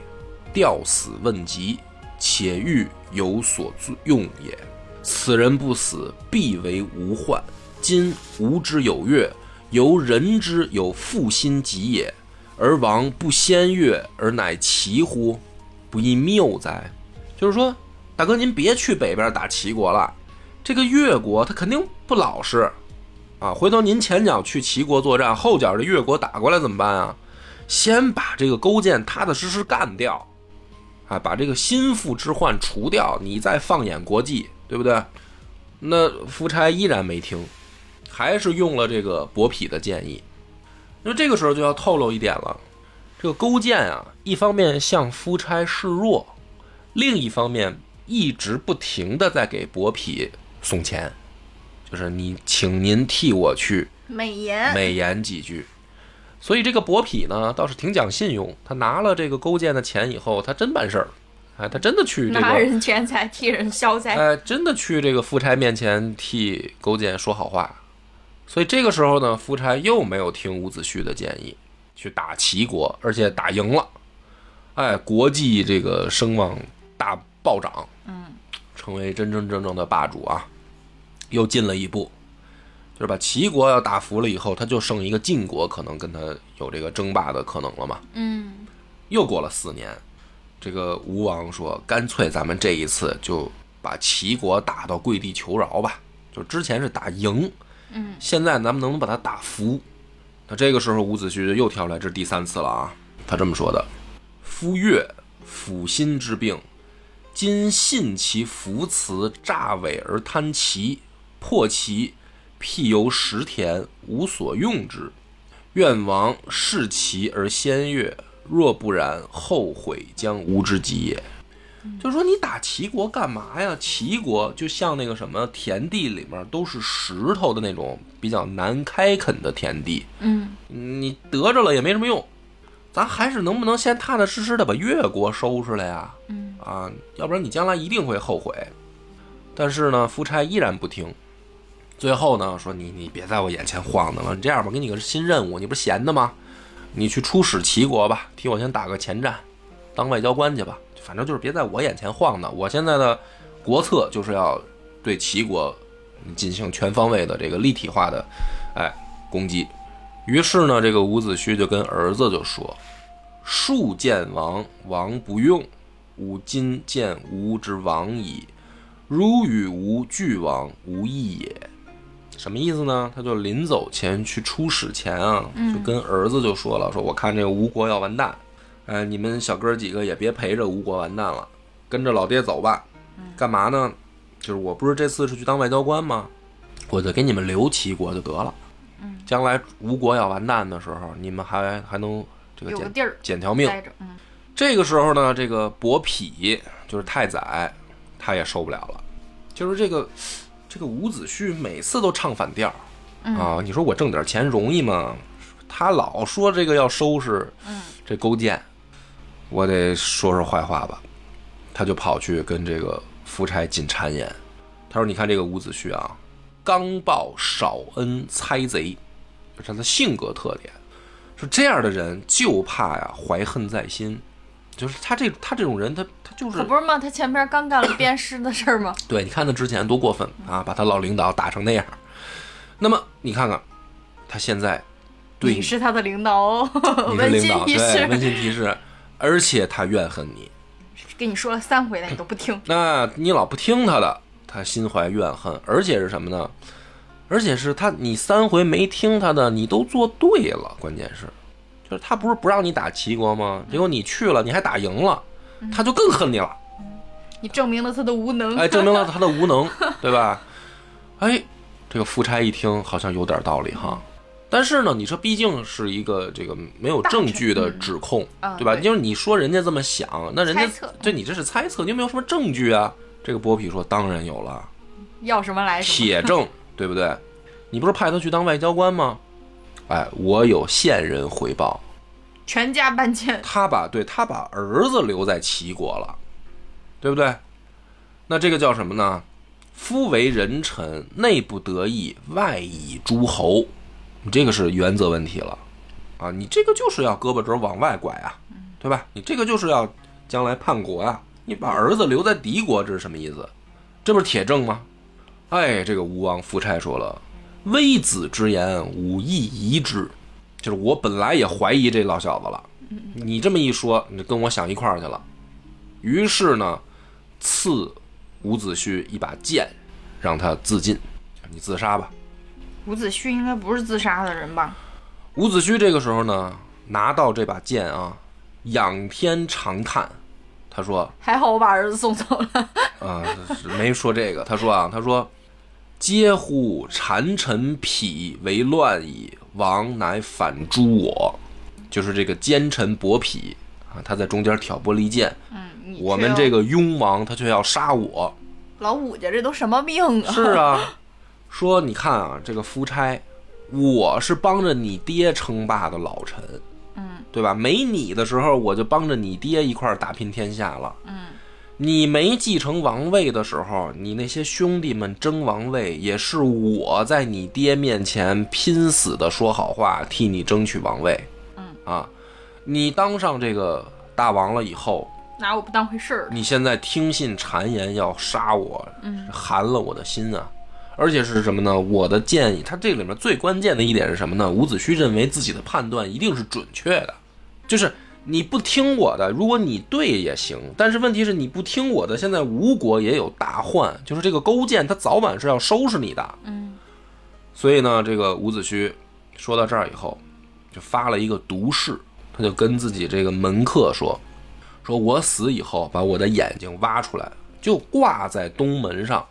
吊死问疾，且欲有所用也。此人不死，必为无患。今吾之有月，由人之有负心疾也，而王不先越而乃齐乎？不亦谬哉？”就是说，大哥您别去北边打齐国了，这个越国他肯定不老实啊。回头您前脚去齐国作战，后脚这越国打过来怎么办啊？先把这个勾践踏踏实实干掉，啊，把这个心腹之患除掉，你再放眼国际，对不对？那夫差依然没听，还是用了这个伯嚭的建议。那这个时候就要透露一点了，这个勾践啊，一方面向夫差示弱，另一方面一直不停的在给伯嚭送钱，就是你请您替我去美言，美言几句。所以这个伯嚭呢，倒是挺讲信用。他拿了这个勾践的钱以后，他真办事儿，哎，他真的去这个，拿人钱财替人消灾。哎，真的去这个夫差面前替勾践说好话。所以这个时候呢，夫差又没有听伍子胥的建议，去打齐国，而且打赢了，哎，国际这个声望大暴涨，嗯，成为真真正正的霸主啊，又进了一步。就是把齐国要打服了以后，他就剩一个晋国，可能跟他有这个争霸的可能了嘛。嗯，又过了四年，这个吴王说：“干脆咱们这一次就把齐国打到跪地求饶吧。就之前是打赢，嗯，现在咱们能不能把他打服？”那这个时候伍子胥又跳出来，这是第三次了啊。他这么说的：“夫越辅心之病，今信其服辞，诈伪而贪其，破其。”辟由石田，无所用之。愿王视其而先悦，若不然，后悔将无之极也。就是说，你打齐国干嘛呀？齐国就像那个什么田地里面都是石头的那种比较难开垦的田地，嗯，你得着了也没什么用。咱还是能不能先踏踏实实的把越国收拾了呀？嗯啊，要不然你将来一定会后悔。但是呢，夫差依然不听。最后呢，说你你别在我眼前晃荡了，你这样吧，给你个新任务，你不是闲的吗？你去出使齐国吧，替我先打个前站，当外交官去吧。反正就是别在我眼前晃荡。我现在的国策就是要对齐国进行全方位的这个立体化的哎攻击。于是呢，这个伍子胥就跟儿子就说：“树见王，王不用；吾今见吾之王矣。如与吾俱王，无益也。”什么意思呢？他就临走前去出使前啊，就跟儿子就说了：“说我看这个吴国要完蛋，哎，你们小哥几个也别陪着吴国完蛋了，跟着老爹走吧。干嘛呢？就是我不是这次是去当外交官吗？我就给你们留齐国就得了。将来吴国要完蛋的时候，你们还还能这个捡个地儿捡条命。嗯这个时候呢，这个伯嚭就是太宰，他也受不了了，就是这个这个伍子胥每次都唱反调啊！你说我挣点钱容易吗？他老说这个要收拾嗯这勾践，我得说说坏话吧。他就跑去跟这个夫差进谗言，他说：“你看这个伍子胥啊，刚暴少恩，猜贼，这是他的性格特点。说这样的人就怕呀怀恨在心，就是他这他这种人，他他就是可不是吗？他前边刚干了鞭尸的事儿吗？对，你看他之前多过分啊，把他老领导打成那样。那么你看看他现在对你是他的领导哦，你是温馨领导，温，馨提示，而且他怨恨你，跟你说了三回了，你都不听。那你老不听他的，他心怀怨恨，而且是什么呢？而且是他，你三回没听他的，你都做对了。关键是，就是他不是不让你打齐国吗？结果你去了，你还打赢了，他就更恨你了。你证明了他的无能。哎，证明了他的无能，[laughs] 对吧？哎，这个夫差一听好像有点道理哈。但是呢，你这毕竟是一个这个没有证据的指控，嗯对吧？对因为你说人家这么想，那人家猜测对你这是猜测，你有没有什么证据啊？这个伯嚭说：“当然有了，要什么来什么。铁证，对不对？[laughs] 你不是派他去当外交官吗？哎，我有线人回报，全家搬迁。他把对他把儿子留在齐国了，对不对？那这个叫什么呢？夫为人臣，内不得意，外以诸侯。你这个是原则问题了啊！你这个就是要胳膊肘往外拐啊，对吧？你这个就是要将来叛国啊！你把儿子留在敌国，这是什么意思？这不是铁证吗？哎，这个吴王夫差说了：“微子之言，吾亦疑之。”就是我本来也怀疑这老小子了，你这么一说，你跟我想一块儿去了。于是呢，赐伍子胥一把剑，让他自尽，你自杀吧。伍子胥应该不是自杀的人吧？伍子胥这个时候呢，拿到这把剑啊，仰天长叹，他说 [laughs] 还好我把儿子送走了。[laughs] 啊，没说这个，他说啊，他说，嗟乎谗臣匹为乱矣，王乃反诛我，就是这个奸臣伯嚭啊，他在中间挑拨离间，嗯，我们这个雍王他却要杀我，老伍家这都什么命啊？是啊，说你看啊，这个夫差，我是帮着你爹称霸的老臣，嗯，对吧？没你的时候，我就帮着你爹一块儿打拼天下了，嗯，你没继承王位的时候，你那些兄弟们争王位，也是我在你爹面前拼死的说好话，替你争取王位，嗯啊，你当上这个大王了以后，拿我不当回事儿。你现在听信谗言要杀我，嗯，寒了我的心啊！而且是什么呢？我的建议，他这里面最关键的一点是什么呢？伍子胥认为自己的判断一定是准确的，就是你不听我的，如果你对也行，但是问题是你不听我的，现在吴国也有大患，就是这个勾践他早晚是要收拾你的。嗯，所以呢，这个伍子胥说到这儿以后，就发了一个毒誓，他就跟自己这个门客说：“说我死以后，把我的眼睛挖出来，就挂在东门上，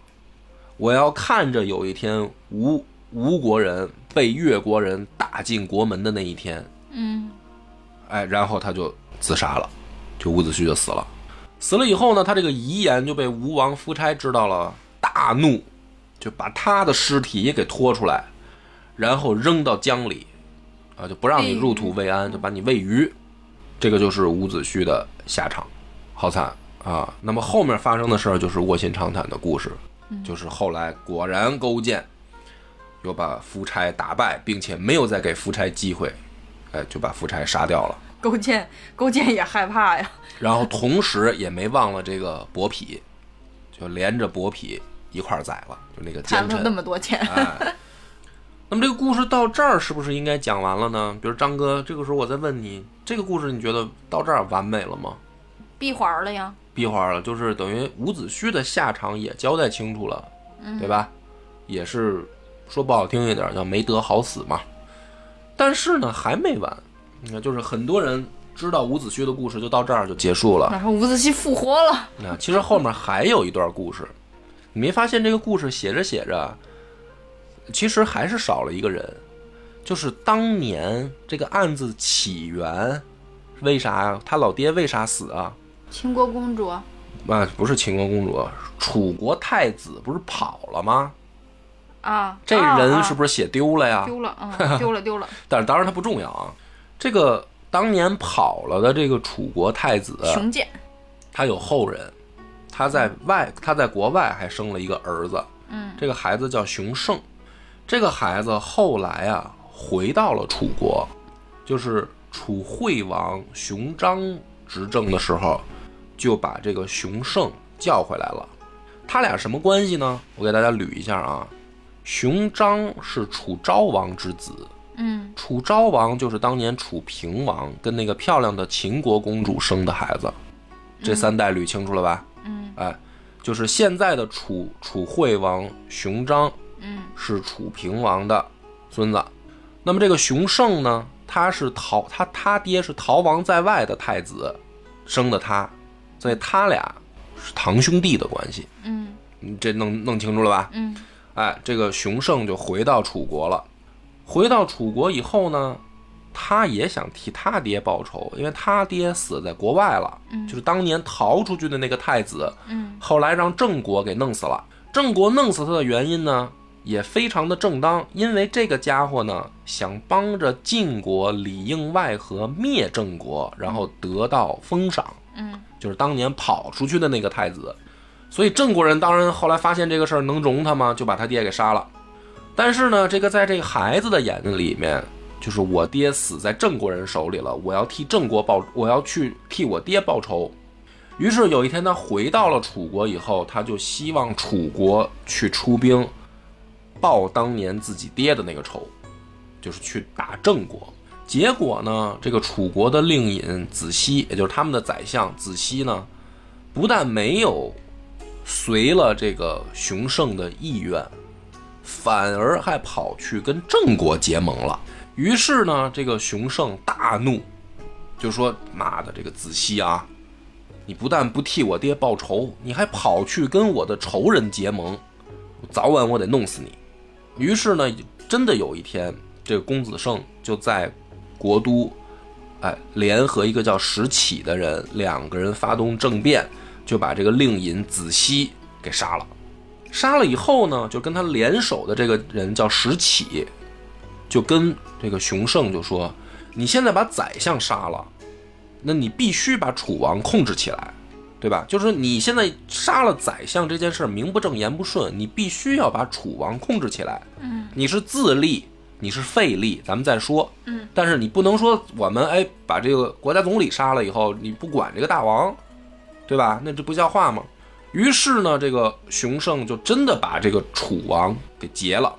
我要看着有一天吴吴国人被越国人打进国门的那一天。”嗯，哎，然后他就自杀了，就伍子胥就死了。死了以后呢，他这个遗言就被吴王夫差知道了，大怒，就把他的尸体也给拖出来，然后扔到江里，啊，就不让你入土为安，就把你喂鱼。这个就是伍子胥的下场，好惨啊！那么后面发生的事儿就是卧薪尝胆的故事，就是后来果然勾践又把夫差打败，并且没有再给夫差机会，哎，就把夫差杀掉了。勾践，勾践也害怕呀。[laughs] 然后同时也没忘了这个伯嚭，就连着伯嚭一块儿宰了，就那个奸臣。贪了那么多钱，哎，那么这个故事到这儿是不是应该讲完了呢？比如张哥，这个时候我再问你，这个故事你觉得到这儿完美了吗？闭环了呀。闭环了，就是等于伍子胥的下场也交代清楚了，对吧？也是说不好听一点，叫没得好死嘛。但是呢，还没完，你看，就是很多人知道伍子胥的故事就到这儿就结束了。然后伍子胥复活了，那其实后面还有一段故事，你没发现这个故事写着写着，其实还是少了一个人，就是当年这个案子起源，为啥呀？他老爹为啥死啊？秦国公主啊，不是秦国公主，楚国太子不是跑了吗？啊，这人是不是写丢了呀？丢了？嗯，[laughs] 丢了，丢了。但是当然他不重要啊。这个当年跑了的这个楚国太子，熊建，他有后人，他在外，他在国外还生了一个儿子，嗯，这个孩子叫熊胜，这个孩子后来啊回到了楚国，就是楚惠王熊章执政的时候，就把这个熊胜叫回来了。他俩什么关系呢？我给大家捋一下啊，熊章是楚昭王之子，嗯楚昭王就是当年楚平王跟那个漂亮的秦国公主生的孩子，这三代捋清楚了吧？嗯哎，就是现在的楚楚惠王熊章嗯是楚平王的孙子。那么这个熊胜呢，他是逃他他爹是逃亡在外的太子生的他，所以他俩是堂兄弟的关系。嗯你这弄弄清楚了吧？嗯哎，这个熊胜就回到楚国了。回到楚国以后呢，他也想替他爹报仇，因为他爹死在国外了，就是当年逃出去的那个太子，嗯后来让郑国给弄死了。郑国弄死他的原因呢，也非常的正当，因为这个家伙呢，想帮着晋国里应外合灭郑国，然后得到封赏。嗯就是当年跑出去的那个太子，所以郑国人当然后来发现这个事儿能容他吗？就把他爹给杀了。但是呢，这个在这个孩子的眼睛里面，就是我爹死在郑国人手里了，我要替郑国报，我要去替我爹报仇。于是有一天他回到了楚国以后，他就希望楚国去出兵报当年自己爹的那个仇，就是去打郑国。结果呢，这个楚国的令尹子西，也就是他们的宰相子西呢，不但没有随了这个熊胜的意愿，反而还跑去跟郑国结盟了。于是呢，这个熊胜大怒，就说：“妈的，这个子熙啊，你不但不替我爹报仇，你还跑去跟我的仇人结盟，早晚我得弄死你。”于是呢，真的有一天，这个公子胜就在国都，哎，联合一个叫石启的人，两个人发动政变，就把这个令尹子西给杀了。杀了以后呢，就跟他联手的这个人叫石启，就跟这个熊胜就说：“你现在把宰相杀了，那你必须把楚王控制起来，对吧？就是你现在杀了宰相这件事名不正言不顺，你必须要把楚王控制起来。嗯，你是自立，你是废立，咱们再说。嗯，但是你不能说我们哎把这个国家总理杀了以后，你不管这个大王，对吧？那这不像话吗？于是呢，这个熊胜就真的把这个楚王给劫了。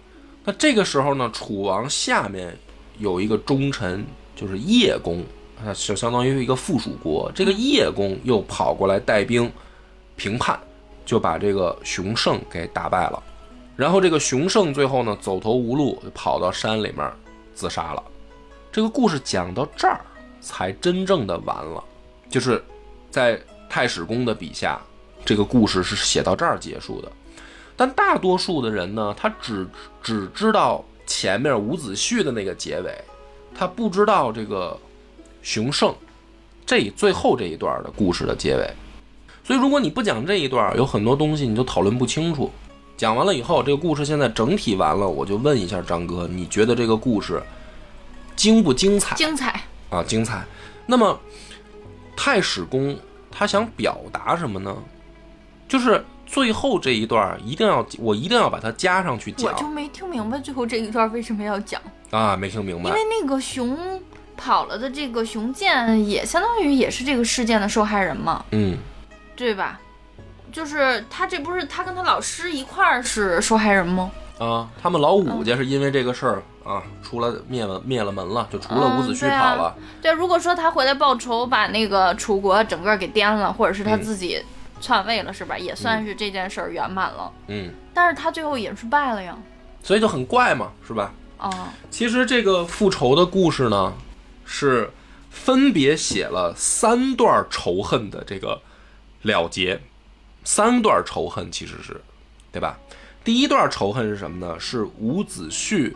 那这个时候呢，楚王下面有一个忠臣，就是叶公，啊，就相当于一个附属国。这个叶公又跑过来带兵平叛，就把这个熊胜给打败了。然后这个熊胜最后呢，走投无路，跑到山里面自杀了。这个故事讲到这儿，才真正的完了，就是在太史公的笔下，这个故事是写到这儿结束的。但大多数的人呢，他只只知道前面伍子胥的那个结尾，他不知道这个熊胜这最后这一段的故事的结尾。所以，如果你不讲这一段，有很多东西你就讨论不清楚。讲完了以后，这个故事现在整体完了，我就问一下张哥，你觉得这个故事精不精彩？精彩。啊，精彩。那么太史公他想表达什么呢？就是最后这一段一定要，我一定要把它加上去讲我就没听明白最后这一段为什么要讲，啊，没听明白因为那个熊跑了的这个熊剑也相当于也是这个事件的受害人嘛，嗯，对吧？就是他这不是他跟他老师一块儿是受害人吗？啊，他们老五家是因为这个事儿啊，出了灭了灭了门了，就除了伍子胥嗯对啊跑了，对，如果说他回来报仇，把那个楚国整个给颠了，或者是他嗯自己篡位了，是吧？也算是这件事儿圆满了。嗯，但是他最后也是败了呀。所以就很怪嘛，是吧？啊，其实这个复仇的故事呢，是分别写了三段仇恨的这个了结，三段仇恨其实是，对吧？第一段仇恨是什么呢？是伍子胥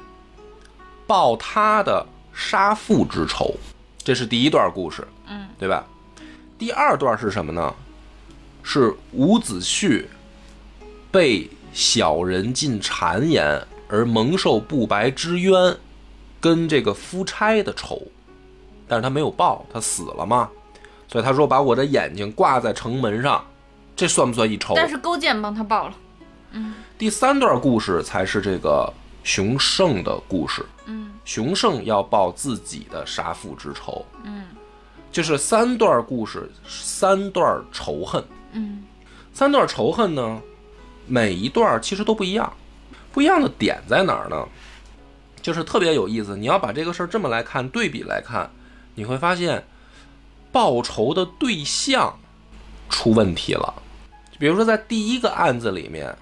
报他的杀父之仇，这是第一段故事，嗯，对吧？第二段是什么呢？是伍子胥被小人进谗言而蒙受不白之冤，跟这个夫差的仇，但是他没有报，他死了嘛，所以他说把我的眼睛挂在城门上，这算不算一仇？但是勾践帮他报了。嗯第三段故事才是这个熊胜的故事。嗯熊胜要报自己的杀父之仇，嗯就是三段故事，三段仇恨。嗯三段仇恨呢，每一段其实都不一样，不一样的点在哪儿呢？就是特别有意思。你要把这个事儿这么来看，对比来看，你会发现报仇的对象出问题了。比如说，在第一个案子里面，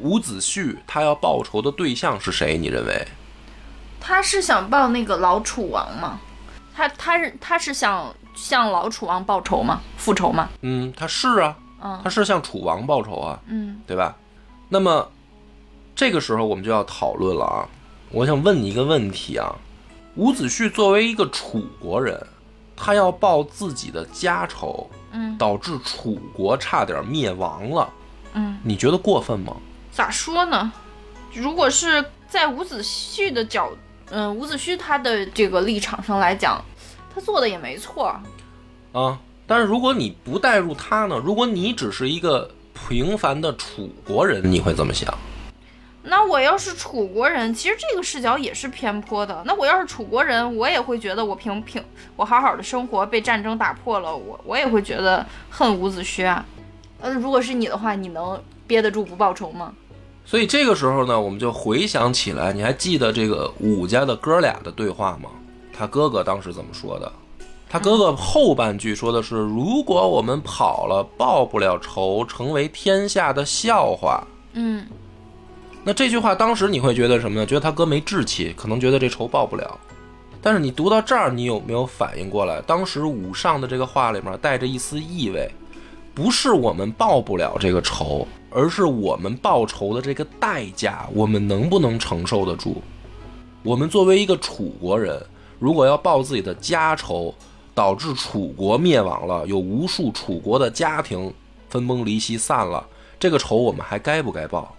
伍子胥他要报仇的对象是谁？你认为？他是想报那个老楚王吗？他他是他是想向老楚王报仇吗？复仇吗？嗯，他是啊，嗯他是向楚王报仇啊。嗯对吧？那么这个时候我们就要讨论了啊！我想问你一个问题啊：伍子胥作为一个楚国人，他要报自己的家仇，嗯导致楚国差点灭亡了，嗯，你觉得过分吗？咋说呢？如果是在伍子胥的角，嗯、伍子胥他的这个立场上来讲，他做的也没错。啊！但是如果你不带入他呢？如果你只是一个平凡的楚国人，你会怎么想？那我要是楚国人，其实这个视角也是偏颇的。那我要是楚国人，我也会觉得我平平，我好好的生活被战争打破了，我我也会觉得恨伍子胥啊。呃，如果是你的话，你能憋得住不报仇吗？所以这个时候呢，我们就回想起来，你还记得这个武家的哥俩的对话吗？他哥哥当时怎么说的？他哥哥后半句说的是：“如果我们跑了，报不了仇，成为天下的笑话。嗯”那这句话当时你会觉得什么呢？觉得他哥没志气，可能觉得这仇报不了。但是你读到这儿，你有没有反应过来？当时武上的这个话里面带着一丝意味，不是我们报不了这个仇，而是我们报仇的这个代价，我们能不能承受得住？我们作为一个楚国人，如果要报自己的家仇，导致楚国灭亡了，有无数楚国的家庭分崩离析散了，这个仇我们还该不该报？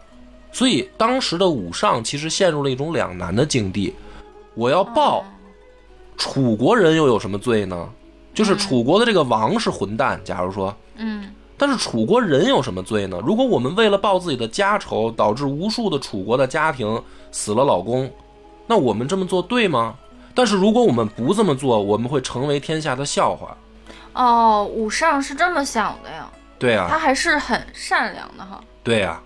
所以当时的武上其实陷入了一种两难的境地，我要报。楚国人又有什么罪呢？就是楚国的这个王是混蛋。假如说，嗯，但是楚国人有什么罪呢？如果我们为了报自己的家仇，导致无数的楚国的家庭死了老公，那我们这么做对吗？但是如果我们不这么做，我们会成为天下的笑话。哦，武上是这么想的呀？对啊，他还是很善良的哈。对呀，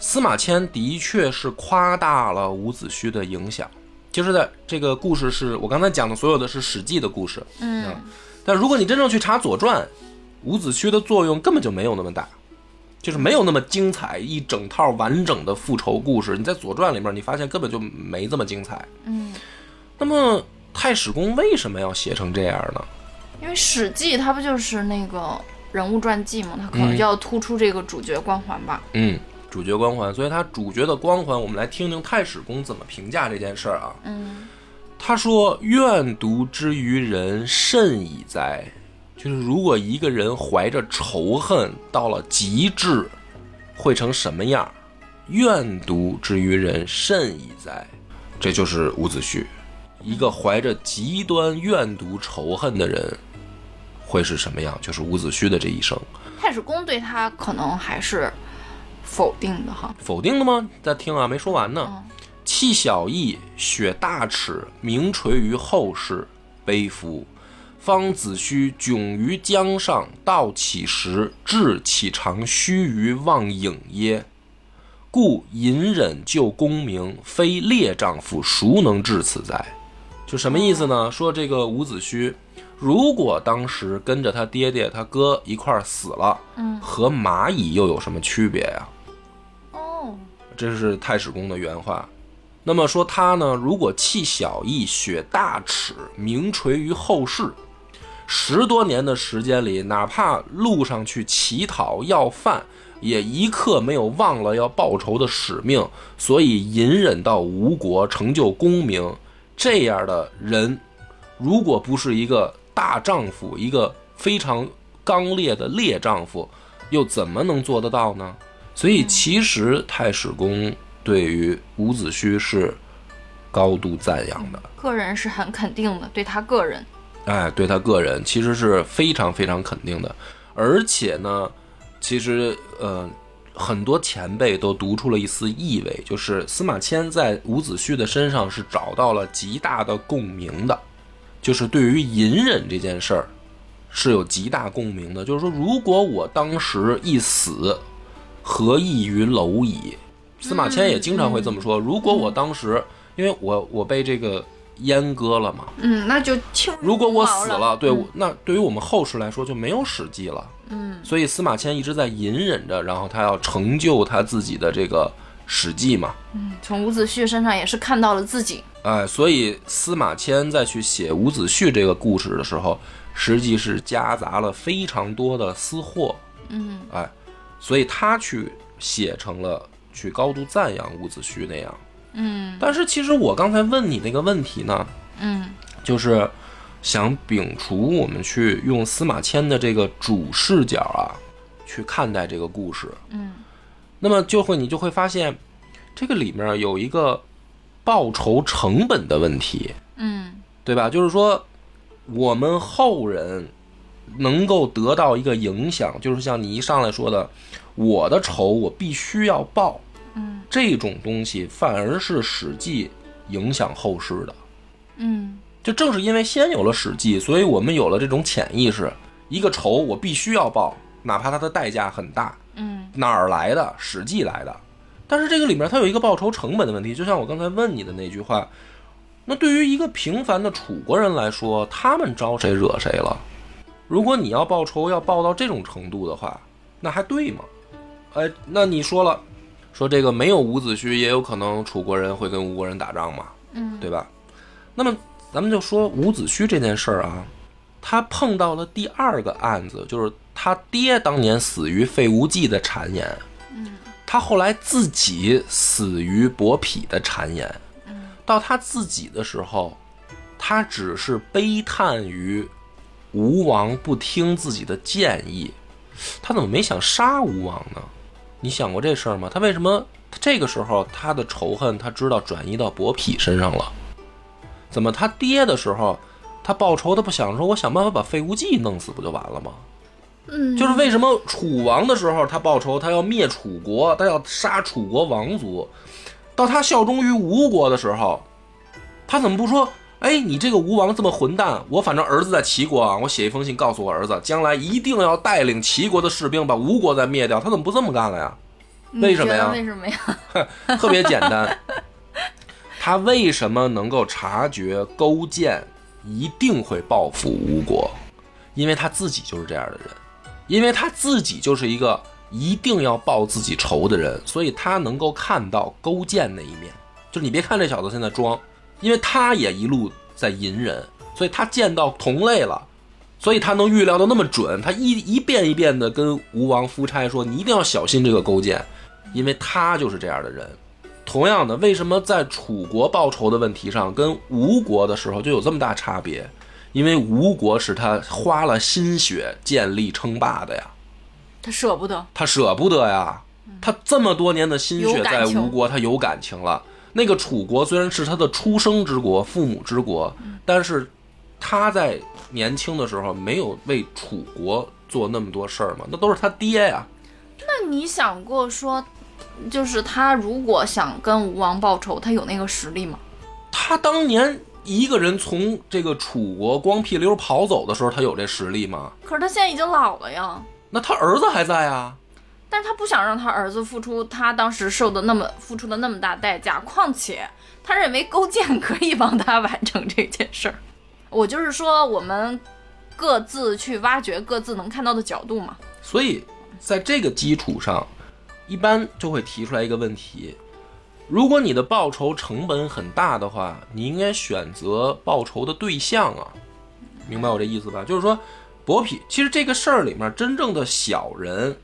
司马迁的确是夸大了伍子胥的影响。就是在这个故事是我刚才讲的所有的是《史记》的故事，嗯，但如果你真正去查《左传》，伍子胥的作用根本就没有那么大，就是没有那么精彩，一整套完整的复仇故事，你在《左传》里面你发现根本就没这么精彩，嗯。那么太史公为什么要写成这样呢？因为《史记》它不就是那个人物传记嘛？它可能就要突出这个主角光环吧，嗯。主角光环，所以他主角的光环，我们来听听太史公怎么评价这件事儿啊。嗯，他说：“怨毒之于人，甚矣哉！就是如果一个人怀着仇恨到了极致，会成什么样？怨毒之于人，甚矣哉！这就是伍子胥，一个怀着极端怨毒仇恨的人，会是什么样？就是伍子胥的这一生。太史公对他可能还是。”否定的哈，否定的吗？在听啊，没说完呢。弃小义，雪大耻，名垂于后世，悲夫！方子虚窘于江上，道乞食，志岂常须臾忘影耶？故隐忍救功名，非烈丈夫，孰能至此哉？就什么意思呢？说这个伍子胥，如果当时跟着他爹爹、他哥一块儿死了，嗯，和蚂蚁又有什么区别呀？这是太史公的原话，那么说他呢？如果弃小义，雪大耻，名垂于后世，十多年的时间里，哪怕路上去乞讨要饭，也一刻没有忘了要报仇的使命，所以隐忍到吴国，成就功名。这样的人，如果不是一个大丈夫，一个非常刚烈的烈丈夫，又怎么能做得到呢？所以，其实太史公对于伍子胥是高度赞扬的，个人是很肯定的，对他个人，哎，对他个人其实是非常非常肯定的。而且呢，其实呃，很多前辈都读出了一丝意味，就是司马迁在伍子胥的身上是找到了极大的共鸣的，就是对于隐忍这件事儿是有极大共鸣的。就是说，如果我当时一死，何异于蝼蚁？司马迁也经常会这么说。如果我当时，因为我我被这个阉割了嘛，嗯，那就如果我死了，对，那对于我们后世来说就没有史记了。嗯，所以司马迁一直在隐忍着，然后他要成就他自己的这个史记嘛。嗯，从伍子胥身上也是看到了自己。哎，所以司马迁在去写伍子胥这个故事的时候，实际是夹杂了非常多的私货。嗯，哎。所以他去写成了去高度赞扬伍子胥那样，嗯，但是其实我刚才问你那个问题呢，嗯，就是想摒除我们去用司马迁的这个主视角啊去看待这个故事，嗯，那么就会你就会发现这个里面有一个报仇成本的问题，嗯，对吧？就是说我们后人。能够得到一个影响，就是像你一上来说的，我的仇我必须要报，嗯，这种东西反而是《史记》影响后世的，嗯，就正是因为先有了《史记》，所以我们有了这种潜意识，一个仇我必须要报，哪怕它的代价很大，嗯，哪儿来的？《史记》来的，但是这个里面它有一个报仇成本的问题，就像我刚才问你的那句话，那对于一个平凡的楚国人来说，他们招谁惹谁了？如果你要报仇，要报到这种程度的话，那还对吗？哎，那你说了，说这个没有伍子胥，也有可能楚国人会跟吴国人打仗嘛，嗯，对吧？那么咱们就说伍子胥这件事儿啊，他碰到了第二个案子，就是他爹当年死于废无忌的谗言，嗯，他后来自己死于伯嚭的谗言，嗯，到他自己的时候，他只是悲叹于吴王不听自己的建议，他怎么没想杀吴王呢？你想过这事儿吗？他为什么这个时候他的仇恨他知道转移到伯嚭身上了？怎么他爹的时候他报仇他不想说我想办法把费无忌弄死不就完了吗？嗯，就是为什么楚王的时候他报仇，他要灭楚国，他要杀楚国王族，到他效忠于吴国的时候，他怎么不说？哎，你这个吴王这么混蛋，我反正儿子在齐国啊，我写一封信告诉我儿子，将来一定要带领齐国的士兵把吴国再灭掉。他怎么不这么干了呀？为什么呀为什么呀？[laughs] 特别简单，[laughs] 他为什么能够察觉勾践一定会报复吴国？因为他自己就是这样的人，因为他自己就是一个一定要报自己仇的人，所以他能够看到勾践那一面。就是你别看这小子现在装，因为他也一路在隐忍，所以他见到同类了，所以他能预料的那么准。他一一遍一遍的跟吴王夫差说：“你一定要小心这个勾践，因为他就是这样的人。”同样的，为什么在楚国报仇的问题上，跟吴国的时候就有这么大差别？因为吴国是他花了心血建立称霸的呀，他舍不得，他舍不得呀。他这么多年的心血在吴国，他有感情了。那个楚国虽然是他的出生之国、父母之国，但是他在年轻的时候没有为楚国做那么多事儿嘛，那都是他爹呀。那你想过说，就是他如果想跟吴王报仇，他有那个实力吗？他当年一个人从这个楚国光屁溜跑走的时候，他有这实力吗？可是他现在已经老了呀，那他儿子还在啊。但是他不想让他儿子付出他当时受的那么付出的那么大代价，况且他认为勾践可以帮他完成这件事儿。我就是说，我们各自去挖掘各自能看到的角度嘛。所以在这个基础上，一般就会提出来一个问题：如果你的报仇成本很大的话，你应该选择报仇的对象啊，明白我这意思吧？就是说，伯嚭其实这个事儿里面真正的小人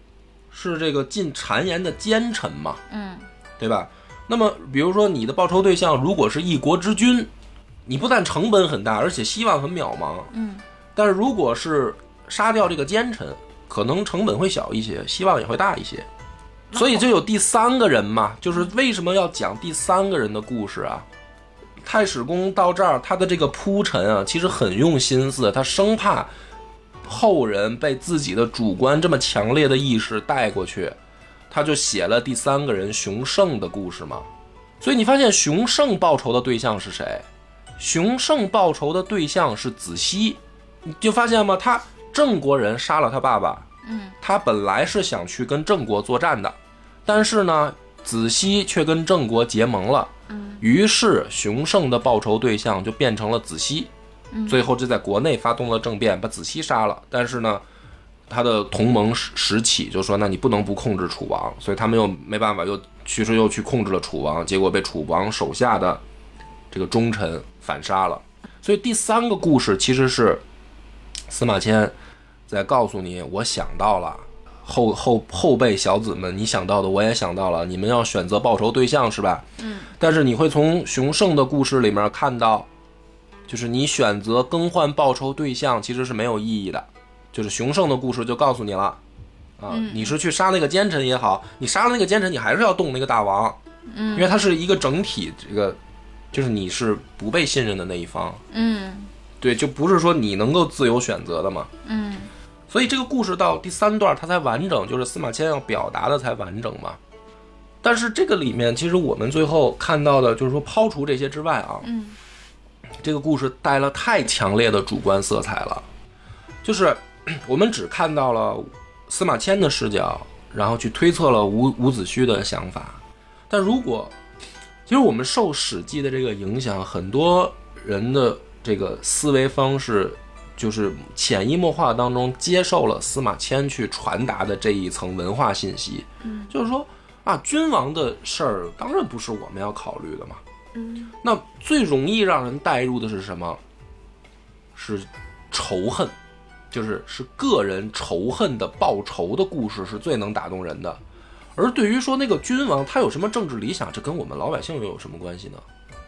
是这个进谗言的奸臣嘛，嗯对吧？那么比如说你的报仇对象如果是一国之君，你不但成本很大，而且希望很渺茫，嗯但是如果是杀掉这个奸臣，可能成本会小一些，希望也会大一些。所以就有第三个人嘛，就是为什么要讲第三个人的故事啊？太史公到这儿，他的这个铺陈啊，其实很用心思，他生怕后人被自己的主观这么强烈的意识带过去，他就写了第三个人熊胜的故事嘛。所以你发现熊胜报仇的对象是谁？熊胜报仇的对象是子熙，你就发现吗？他郑国人杀了他爸爸，嗯他本来是想去跟郑国作战的，但是呢，子熙却跟郑国结盟了，嗯于是熊胜的报仇对象就变成了子熙，嗯最后就在国内发动了政变，把子期杀了。但是呢，他的同盟石石启就说：“那你不能不控制楚王。”所以他们又没办法，又其实又去控制了楚王，结果被楚王手下的这个忠臣反杀了。所以第三个故事其实是司马迁在告诉你，我想到了。后后后辈小子们，你想到的我也想到了，你们要选择报仇对象是吧？嗯。但是你会从熊胜的故事里面看到，就是你选择更换报仇对象其实是没有意义的。就是熊胜的故事就告诉你了，啊，嗯。你是去杀那个奸臣也好，你杀了那个奸臣，你还是要动那个大王，嗯。因为它是一个整体，这个就是你是不被信任的那一方，嗯。对，就不是说你能够自由选择的嘛。嗯。所以这个故事到第三段它才完整，就是司马迁要表达的才完整嘛。但是这个里面，其实我们最后看到的，就是说抛除这些之外啊，嗯这个故事带了太强烈的主观色彩了，就是 [clears throat] 我们只看到了司马迁的视角，然后去推测了伍伍子胥的想法。但如果其实我们受《史记》的这个影响，很多人的这个思维方式，就是潜移默化当中接受了司马迁去传达的这一层文化信息。嗯，就是说啊，君王的事儿当然不是我们要考虑的嘛。嗯，那最容易让人带入的是什么？是仇恨，就是是个人仇恨的报仇的故事，是最能打动人的。而对于说那个君王他有什么政治理想，这跟我们老百姓又有什么关系呢？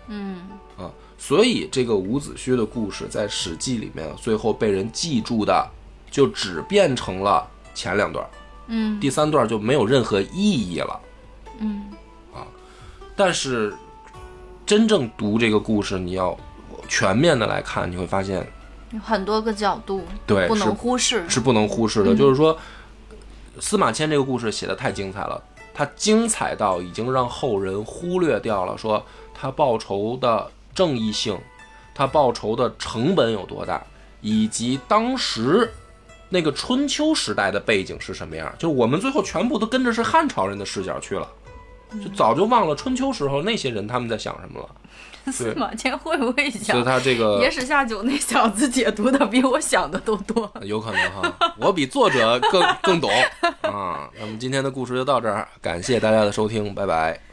嗯啊，所以这个伍子胥的故事在《史记》里面最后被人记住的，就只变成了前两段，嗯第三段就没有任何意义了。嗯啊但是真正读这个故事，你要全面的来看，你会发现有很多个角度，对不能忽视。是不能忽视的。就是说，司马迁这个故事写的太精彩了，他精彩到已经让后人忽略掉了说他报仇的正义性，他报仇的成本有多大，以及当时那个春秋时代的背景是什么样。就是我们最后全部都跟着是汉朝人的视角去了，就早就忘了春秋时候那些人他们在想什么了。[laughs] 司马迁会不会想他这个野史下酒那小子解读的比我想的都多？[laughs] 有可能哈，我比作者更更懂啊。那么今天的故事就到这儿，感谢大家的收听，拜拜。